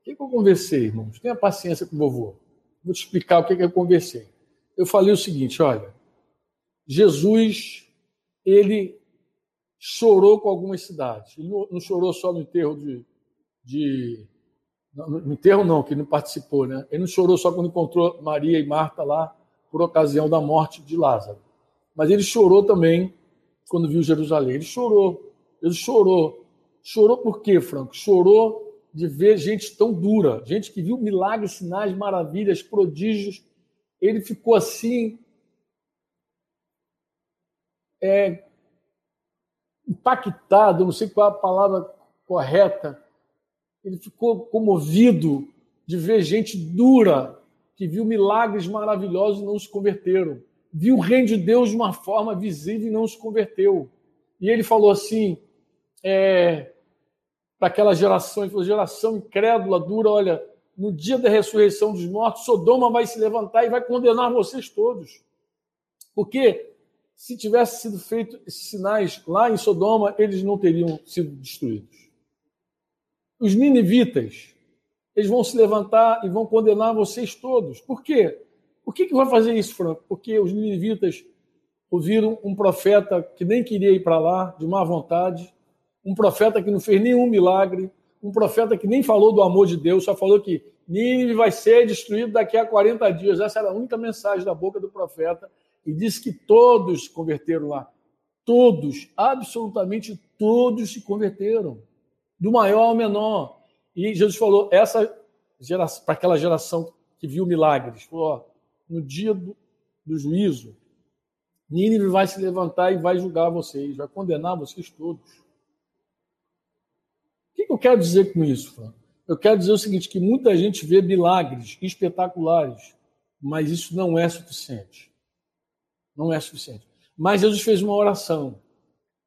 O que, que eu conversei, irmãos? Tenha paciência com o vovô. Vou te explicar o que, que eu conversei. Eu falei o seguinte: olha, Jesus, ele chorou com algumas cidades. Ele não chorou só no enterro de, de no enterro não, que não participou, né? Ele não chorou só quando encontrou Maria e Marta lá por ocasião da morte de Lázaro. Mas ele chorou também quando viu Jerusalém. Ele chorou. Ele chorou. Chorou por quê, Franco? Chorou de ver gente tão dura, gente que viu milagres, sinais, maravilhas, prodígios. Ele ficou assim é, impactado, não sei qual é a palavra correta, ele ficou comovido de ver gente dura que viu milagres maravilhosos e não se converteram. Viu o reino de Deus de uma forma visível e não se converteu. E ele falou assim, é, para aquela geração, ele geração incrédula, dura, olha, no dia da ressurreição dos mortos, Sodoma vai se levantar e vai condenar vocês todos. Porque se tivesse sido feito esses sinais lá em Sodoma, eles não teriam sido destruídos os ninivitas, eles vão se levantar e vão condenar vocês todos. Por quê? Por que, que vai fazer isso, Franco? Porque os ninivitas ouviram um profeta que nem queria ir para lá, de má vontade, um profeta que não fez nenhum milagre, um profeta que nem falou do amor de Deus, só falou que Nínive vai ser destruído daqui a 40 dias. Essa era a única mensagem da boca do profeta. E disse que todos se converteram lá. Todos, absolutamente todos se converteram do maior ao menor. E Jesus falou, essa geração, para aquela geração que viu milagres, falou, ó, no dia do, do juízo, Nínive vai se levantar e vai julgar vocês, vai condenar vocês todos. Eu quero dizer com isso, Fran? Eu quero dizer o seguinte, que muita gente vê milagres espetaculares, mas isso não é suficiente. Não é suficiente. Mas Jesus fez uma oração.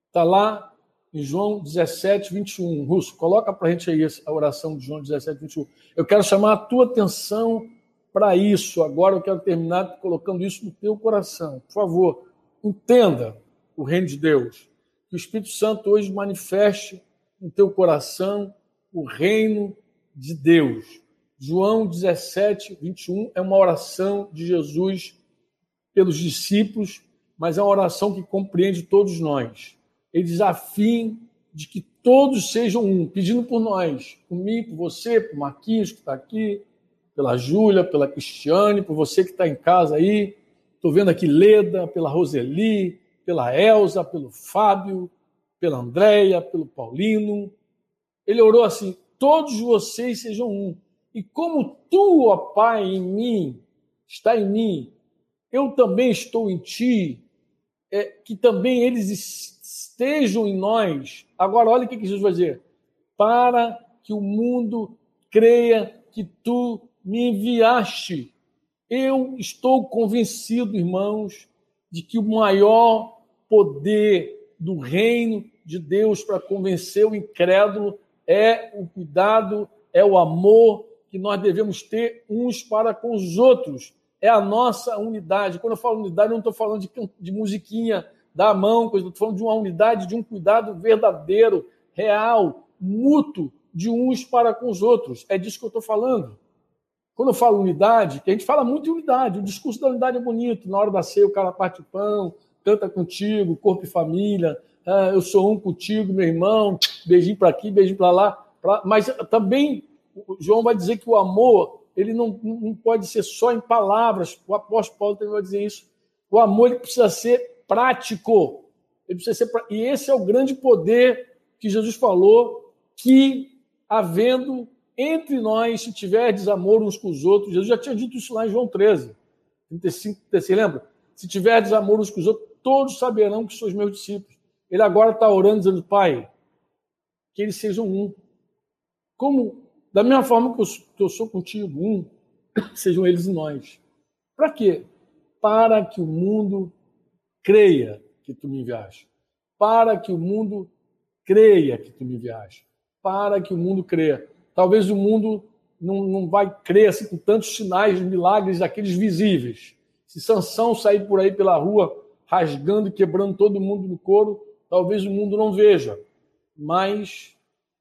Está lá em João 17, 21. Russo, coloca para a gente aí a oração de João 17, 21. Eu quero chamar a tua atenção para isso. Agora eu quero terminar colocando isso no teu coração. Por favor, entenda. o reino de Deus. Que o Espírito Santo hoje manifeste no teu coração o reino de Deus. João 17, 21 é uma oração de Jesus pelos discípulos, mas é uma oração que compreende todos nós. Ele diz a fim de que todos sejam um, pedindo por nós, por mim, por você, por Marquinhos que está aqui, pela Júlia, pela Cristiane, por você que está em casa aí. Estou vendo aqui Leda, pela Roseli, pela Elza, pelo Fábio, pela Andréia, pelo Paulino. Ele orou assim: todos vocês sejam um. E como tu, ó Pai, em mim, está em mim, eu também estou em ti, é, que também eles estejam em nós. Agora, olha o que Jesus vai dizer: para que o mundo creia que tu me enviaste. Eu estou convencido, irmãos, de que o maior poder do reino de Deus para convencer o incrédulo é o cuidado, é o amor que nós devemos ter uns para com os outros. É a nossa unidade. Quando eu falo unidade, eu não estou falando de, de musiquinha da mão, estou falando de uma unidade, de um cuidado verdadeiro, real, mútuo, de uns para com os outros. É disso que eu estou falando. Quando eu falo unidade, que a gente fala muito de unidade, o discurso da unidade é bonito. Na hora da ceia, o cara parte o pão, canta contigo, corpo e família. Ah, eu sou um contigo, meu irmão. Beijinho para aqui, beijinho para lá. Pra... Mas também, João vai dizer que o amor ele não, não pode ser só em palavras. O apóstolo Paulo também vai dizer isso. O amor ele precisa ser prático. Ele precisa ser E esse é o grande poder que Jesus falou que, havendo entre nós, se tiver desamor uns com os outros, Jesus já tinha dito isso lá em João 13, 35, 36, lembra? Se tiver desamor uns com os outros, todos saberão que sois meus discípulos. Ele agora está orando, dizendo, Pai, que eles sejam um. Como, da mesma forma que eu, que eu sou contigo, um, sejam eles e nós. Para quê? Para que o mundo creia que tu me enviaste. Para que o mundo creia que tu me enviaste. Para que o mundo creia. Talvez o mundo não, não vai crer assim, com tantos sinais, milagres daqueles visíveis. Se Sansão sair por aí pela rua rasgando e quebrando todo mundo no couro, talvez o mundo não veja. Mas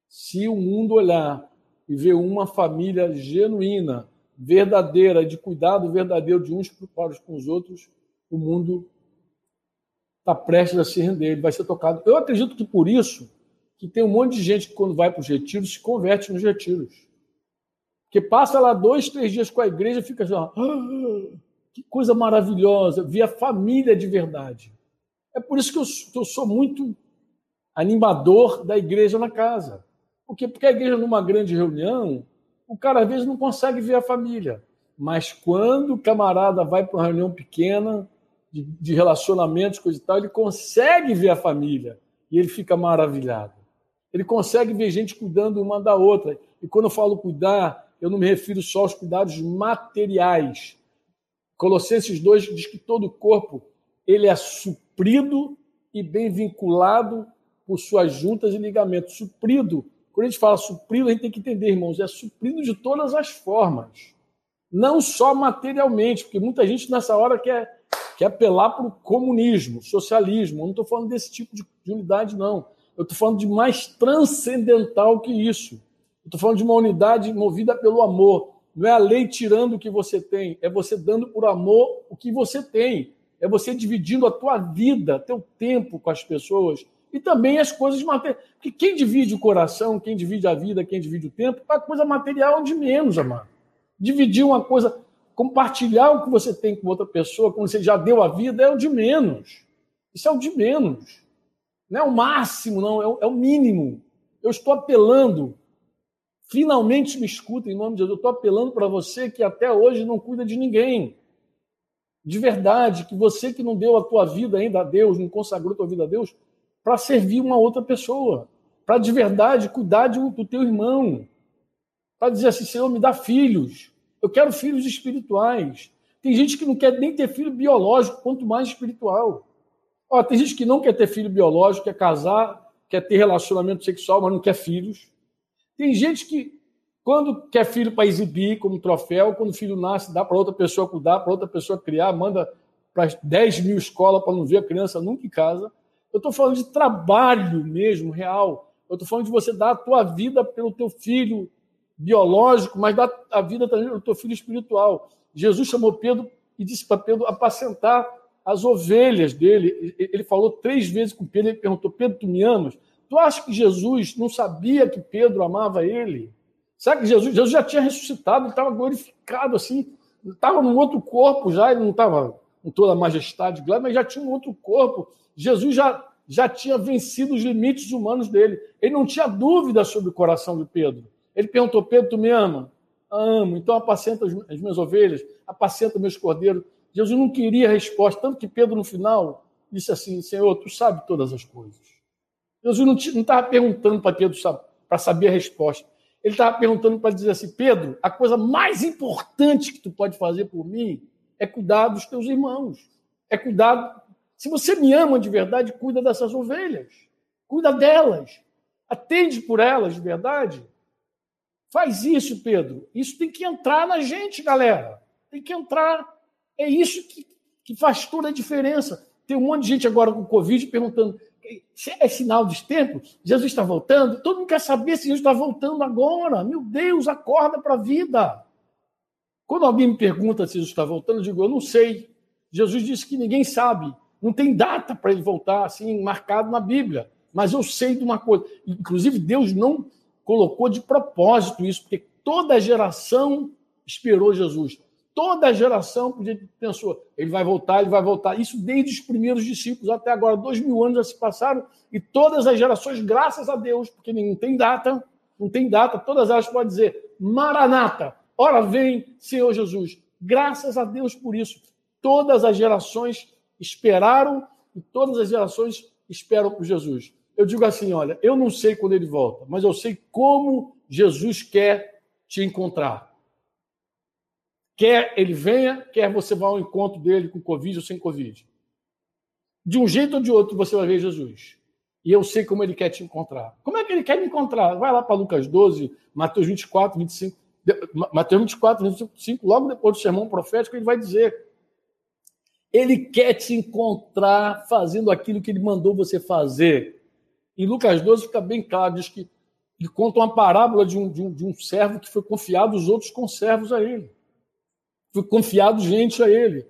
se o mundo olhar e ver uma família genuína, verdadeira, de cuidado verdadeiro de uns para com os outros, o mundo está prestes a se render, ele vai ser tocado. Eu acredito que por isso que tem um monte de gente que, quando vai para os retiros, se converte nos retiros. Que passa lá dois, três dias com a igreja e fica assim, ah, que coisa maravilhosa, ver a família de verdade. É por isso que eu, que eu sou muito animador da igreja na casa. Porque, porque a igreja, numa grande reunião, o cara às vezes não consegue ver a família. Mas quando o camarada vai para uma reunião pequena, de, de relacionamentos, coisa e tal, ele consegue ver a família e ele fica maravilhado. Ele consegue ver gente cuidando uma da outra. E quando eu falo cuidar, eu não me refiro só aos cuidados materiais. Colossenses 2 diz que todo o corpo ele é suprido e bem vinculado por suas juntas e ligamentos. Suprido, quando a gente fala suprido, a gente tem que entender, irmãos, é suprido de todas as formas. Não só materialmente, porque muita gente nessa hora quer, quer apelar para o comunismo, socialismo. Eu não estou falando desse tipo de, de unidade, não. Eu estou falando de mais transcendental que isso. Eu estou falando de uma unidade movida pelo amor. Não é a lei tirando o que você tem, é você dando por amor o que você tem. É você dividindo a tua vida, teu tempo com as pessoas e também as coisas materiais. Porque quem divide o coração, quem divide a vida, quem divide o tempo, a coisa material é de menos, amado. Dividir uma coisa, compartilhar o que você tem com outra pessoa, quando você já deu a vida, é o de menos. Isso é o de menos. Não é o máximo, não, é o, é o mínimo. Eu estou apelando. Finalmente me escuta em nome de Deus. Eu estou apelando para você que até hoje não cuida de ninguém. De verdade, que você que não deu a tua vida ainda a Deus, não consagrou a tua vida a Deus, para servir uma outra pessoa. Para de verdade cuidar do teu irmão. Para dizer assim, Senhor, me dá filhos. Eu quero filhos espirituais. Tem gente que não quer nem ter filho biológico, quanto mais espiritual. Ó, tem gente que não quer ter filho biológico, quer casar, quer ter relacionamento sexual, mas não quer filhos. Tem gente que, quando quer filho para exibir como troféu, quando o filho nasce, dá para outra pessoa cuidar, para outra pessoa criar, manda para 10 mil escolas para não ver a criança nunca em casa. Eu estou falando de trabalho mesmo, real. Eu estou falando de você dar a tua vida pelo teu filho biológico, mas dar a vida também pelo teu filho espiritual. Jesus chamou Pedro e disse para Pedro apacentar as ovelhas dele. Ele falou três vezes com Pedro, ele perguntou, Pedro, tu me amas? Tu acha que Jesus não sabia que Pedro amava ele? Sabe que Jesus, Jesus já tinha ressuscitado, ele estava glorificado assim, estava num outro corpo já, ele não estava com toda a majestade, mas já tinha um outro corpo. Jesus já, já tinha vencido os limites humanos dele. Ele não tinha dúvida sobre o coração de Pedro. Ele perguntou: Pedro, tu me ama? Amo. Então apacenta as minhas ovelhas, apacenta meus cordeiros. Jesus não queria resposta, tanto que Pedro, no final, disse assim: Senhor, tu sabe todas as coisas. Jesus não estava perguntando para Pedro para saber a resposta. Ele estava perguntando para dizer assim: Pedro, a coisa mais importante que tu pode fazer por mim é cuidar dos teus irmãos. É cuidar. Se você me ama de verdade, cuida dessas ovelhas. Cuida delas. Atende por elas de verdade. Faz isso, Pedro. Isso tem que entrar na gente, galera. Tem que entrar. É isso que, que faz toda a diferença. Tem um monte de gente agora com Covid perguntando: é sinal dos tempos? Jesus está voltando? Todo mundo quer saber se Jesus está voltando agora. Meu Deus, acorda para a vida. Quando alguém me pergunta se Jesus está voltando, eu digo: eu não sei. Jesus disse que ninguém sabe. Não tem data para ele voltar assim, marcado na Bíblia. Mas eu sei de uma coisa. Inclusive, Deus não colocou de propósito isso, porque toda geração esperou Jesus. Toda geração pensou, ele vai voltar, ele vai voltar. Isso desde os primeiros discípulos até agora. Dois mil anos já se passaram e todas as gerações, graças a Deus, porque não tem data, não tem data, todas elas podem dizer, Maranata, ora vem, Senhor Jesus. Graças a Deus por isso. Todas as gerações esperaram e todas as gerações esperam por Jesus eu digo assim: olha, eu não sei quando ele volta, mas eu sei como Jesus quer te encontrar. Quer ele venha, quer você vá ao encontro dele com Covid ou sem Covid. De um jeito ou de outro você vai ver Jesus. E eu sei como ele quer te encontrar. Como é que ele quer me encontrar? Vai lá para Lucas 12, Mateus 24, 25. Mateus 24, 25, logo depois do sermão profético, ele vai dizer: Ele quer te encontrar fazendo aquilo que ele mandou você fazer. Em Lucas 12 fica bem claro, diz que ele conta uma parábola de um, de um, de um servo que foi confiado os outros conservos a ele. Confiado gente a ele.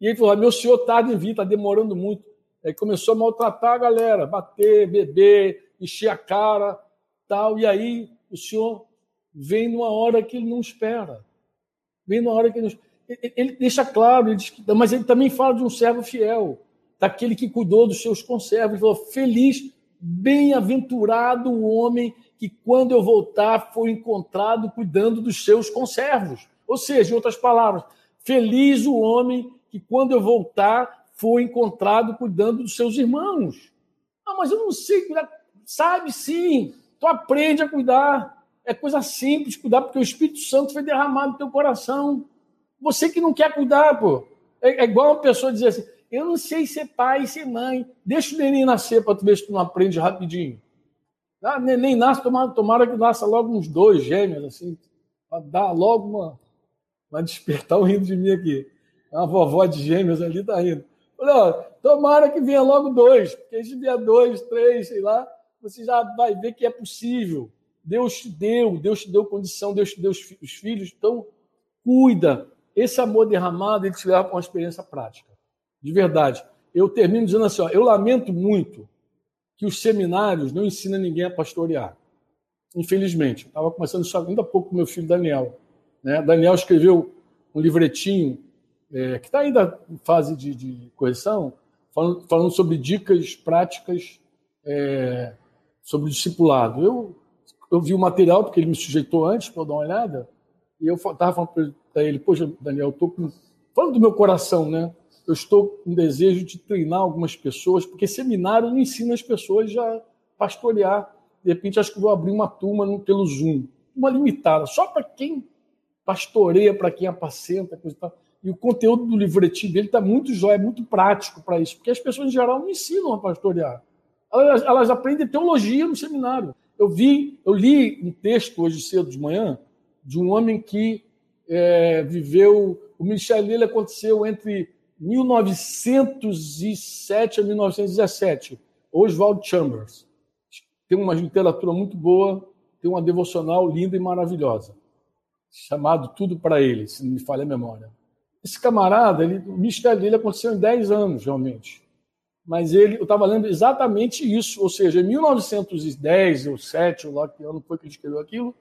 E ele falou: meu senhor tarde em vir, está demorando muito. Aí começou a maltratar a galera, bater, beber, encher a cara, tal. E aí o senhor vem numa hora que ele não espera. Vem numa hora que ele não ele, deixa claro, ele diz mas ele também fala de um servo fiel, daquele que cuidou dos seus conservos. Ele falou: feliz Bem-aventurado o homem que, quando eu voltar, foi encontrado cuidando dos seus conservos. Ou seja, em outras palavras, feliz o homem que, quando eu voltar, foi encontrado cuidando dos seus irmãos. Ah, mas eu não sei cuidar. Sabe sim, tu aprende a cuidar. É coisa simples cuidar, porque o Espírito Santo foi derramado no teu coração. Você que não quer cuidar, pô. É, é igual uma pessoa dizer assim: eu não sei ser pai ser mãe. Deixa o neném nascer para tu ver se tu não aprende rapidinho. Ah, neném nasce, tomara, tomara que nasça logo uns dois gêmeos, assim, para dar logo uma. Vai despertar o rindo de mim aqui. A vovó de gêmeos ali tá rindo. Falei, ó, tomara que venha logo dois, porque se vier dois, três, sei lá, você já vai ver que é possível. Deus te deu, Deus te deu condição, Deus te deu os filhos, então cuida. Esse amor derramado, ele te leva para uma experiência prática de verdade. Eu termino dizendo assim: ó, eu lamento muito que os seminários não ensinam ninguém a pastorear. Infelizmente. Estava começando isso ainda há pouco com meu filho Daniel. Né? Daniel escreveu um livretinho é, que está ainda em fase de, de correção, falando, falando, sobre dicas práticas é, sobre o discipulado. Eu, eu vi o material, porque ele me sujeitou antes para eu dar uma olhada, e eu estava falando para ele, poxa, Daniel, estou falando do meu coração, né? eu estou com desejo de treinar algumas pessoas, porque seminário não ensina as pessoas a pastorear. De repente, acho que vou abrir uma turma pelo Zoom, uma limitada, só para quem pastoreia, para quem apacenta, coisa e tal. E o conteúdo do livretinho dele está muito jóia, é muito prático para isso, porque as pessoas em geral não ensinam a pastorear. Elas, elas aprendem teologia no seminário. Eu vi, eu li um texto hoje cedo de manhã de um homem que é, viveu. O ministério dele aconteceu entre 1907 a 1917. Oswald Chambers. Tem uma literatura muito boa, tem uma devocional linda e maravilhosa, chamado Tudo para Ele, se não me falha a memória. Esse camarada, ele, o mistério dele aconteceu em 10 anos, realmente. Mas ele, eu estava lendo exatamente isso, ou seja, em 1910 ou 7, ou lá que ano foi que ele escreveu aquilo,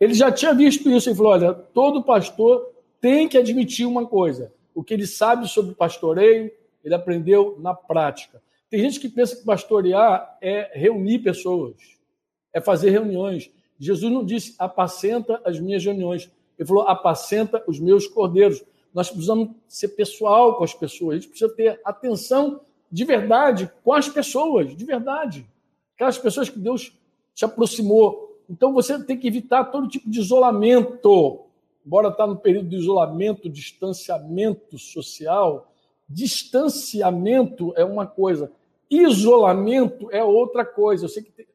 ele já tinha visto isso e falou: olha, todo pastor tem que admitir uma coisa: o que ele sabe sobre pastoreio, ele aprendeu na prática. Tem gente que pensa que pastorear é reunir pessoas, é fazer reuniões. Jesus não disse apacenta as minhas reuniões, ele falou apacenta os meus cordeiros. Nós precisamos ser pessoal com as pessoas, a gente precisa ter atenção de verdade com as pessoas, de verdade. Aquelas pessoas que Deus te aproximou. Então você tem que evitar todo tipo de isolamento. Embora está no período de isolamento, distanciamento social, distanciamento é uma coisa, isolamento é outra coisa. Eu sei que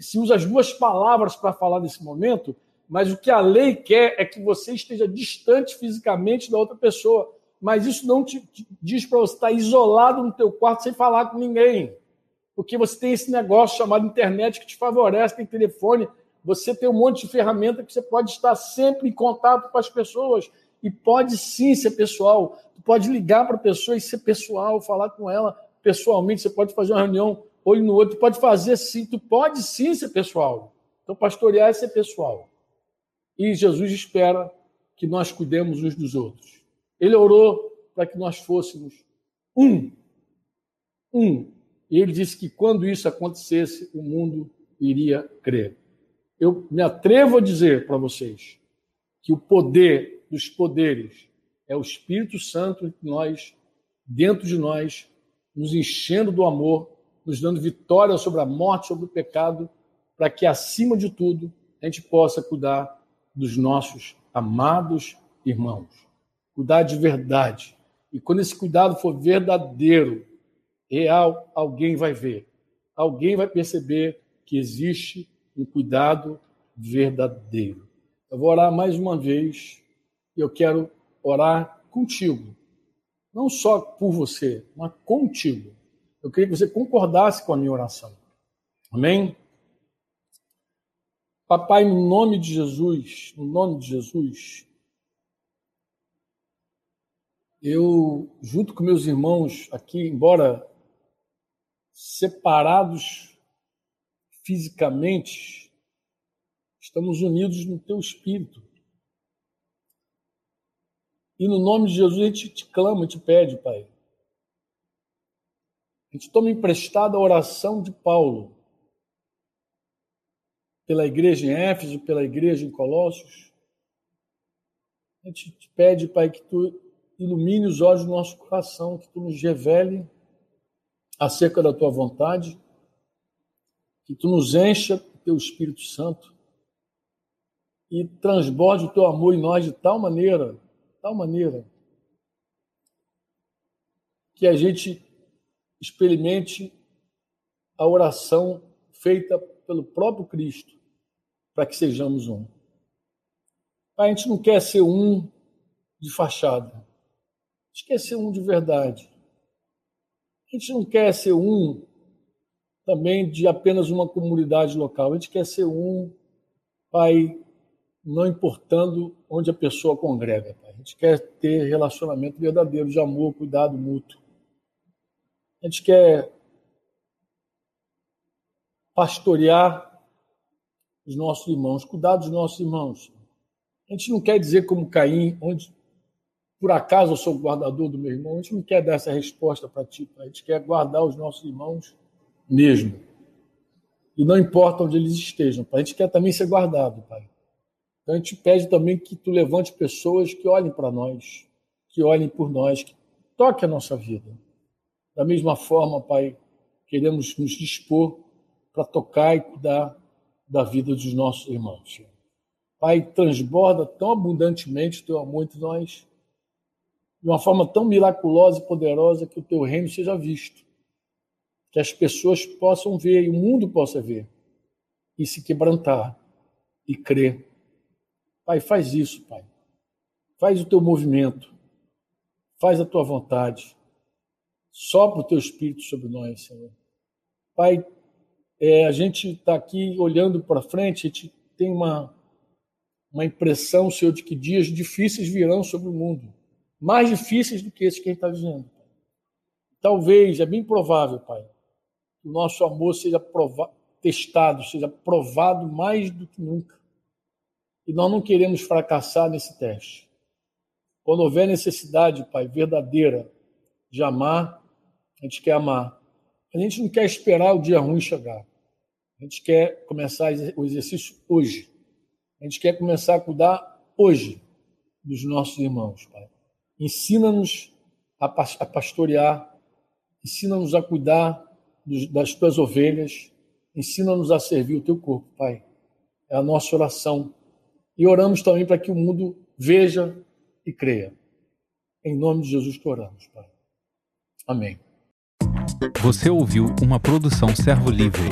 se usa as duas palavras para falar desse momento, mas o que a lei quer é que você esteja distante fisicamente da outra pessoa. Mas isso não te, te diz para você estar isolado no teu quarto sem falar com ninguém. Porque você tem esse negócio chamado internet que te favorece, tem telefone, você tem um monte de ferramenta que você pode estar sempre em contato com as pessoas. E pode sim ser pessoal. Tu pode ligar para a pessoa e ser pessoal, falar com ela pessoalmente. Você pode fazer uma reunião olho no olho. Tu pode fazer sim, tu pode sim ser pessoal. Então, pastorear é ser pessoal. E Jesus espera que nós cuidemos uns dos outros. Ele orou para que nós fôssemos um. Um. E ele disse que quando isso acontecesse, o mundo iria crer. Eu me atrevo a dizer para vocês que o poder dos poderes é o Espírito Santo em nós, dentro de nós, nos enchendo do amor, nos dando vitória sobre a morte, sobre o pecado, para que, acima de tudo, a gente possa cuidar dos nossos amados irmãos. Cuidar de verdade. E quando esse cuidado for verdadeiro, real, alguém vai ver. Alguém vai perceber que existe um cuidado verdadeiro. Eu vou orar mais uma vez e eu quero orar contigo. Não só por você, mas contigo. Eu queria que você concordasse com a minha oração. Amém? Papai, no nome de Jesus, no nome de Jesus, eu, junto com meus irmãos aqui, embora separados fisicamente, estamos unidos no teu espírito. E no nome de Jesus a gente te clama, te pede, Pai. A gente toma emprestada a oração de Paulo pela igreja em Éfeso, pela igreja em Colossos. A gente te pede, Pai, que tu ilumine os olhos do nosso coração, que tu nos revele acerca da tua vontade, que tu nos encha do teu Espírito Santo e transborde o teu amor em nós de tal maneira, tal maneira, que a gente experimente a oração feita pelo próprio Cristo para que sejamos um. A gente não quer ser um de fachada. A gente quer ser um de verdade. A gente não quer ser um também de apenas uma comunidade local. A gente quer ser um, Pai, não importando onde a pessoa congrega. Pai. A gente quer ter relacionamento verdadeiro de amor, cuidado mútuo. A gente quer pastorear os nossos irmãos, cuidar dos nossos irmãos. A gente não quer dizer como Caim, onde por acaso eu sou guardador do meu irmão. A gente não quer dar essa resposta para ti, a gente quer guardar os nossos irmãos mesmo. E não importa onde eles estejam, a gente quer também ser guardado, pai. Então a gente pede também que tu levante pessoas que olhem para nós, que olhem por nós, que toquem a nossa vida. Da mesma forma, pai, queremos nos dispor para tocar e cuidar da vida dos nossos irmãos. Pai, transborda tão abundantemente o teu amor entre nós, de uma forma tão miraculosa e poderosa que o teu reino seja visto, que as pessoas possam ver e o mundo possa ver e se quebrantar e crer. Pai, faz isso, Pai. Faz o teu movimento, faz a tua vontade. Sopra o teu espírito sobre nós, Senhor Pai, é, a gente está aqui olhando para frente, a gente tem uma, uma impressão, Senhor, de que dias difíceis virão sobre o mundo. Mais difíceis do que esses que a gente está vivendo. Talvez, é bem provável, Pai, que o nosso amor seja testado, seja provado mais do que nunca. E nós não queremos fracassar nesse teste. Quando houver necessidade, Pai, verdadeira de amar, a gente quer amar. A gente não quer esperar o dia ruim chegar. A gente quer começar o exercício hoje. A gente quer começar a cuidar hoje dos nossos irmãos, Pai. Ensina-nos a pastorear, ensina-nos a cuidar das tuas ovelhas, ensina-nos a servir o teu corpo, Pai. É a nossa oração. E oramos também para que o mundo veja e creia. Em nome de Jesus que oramos, Pai. Amém. Você ouviu uma produção Servo Livre.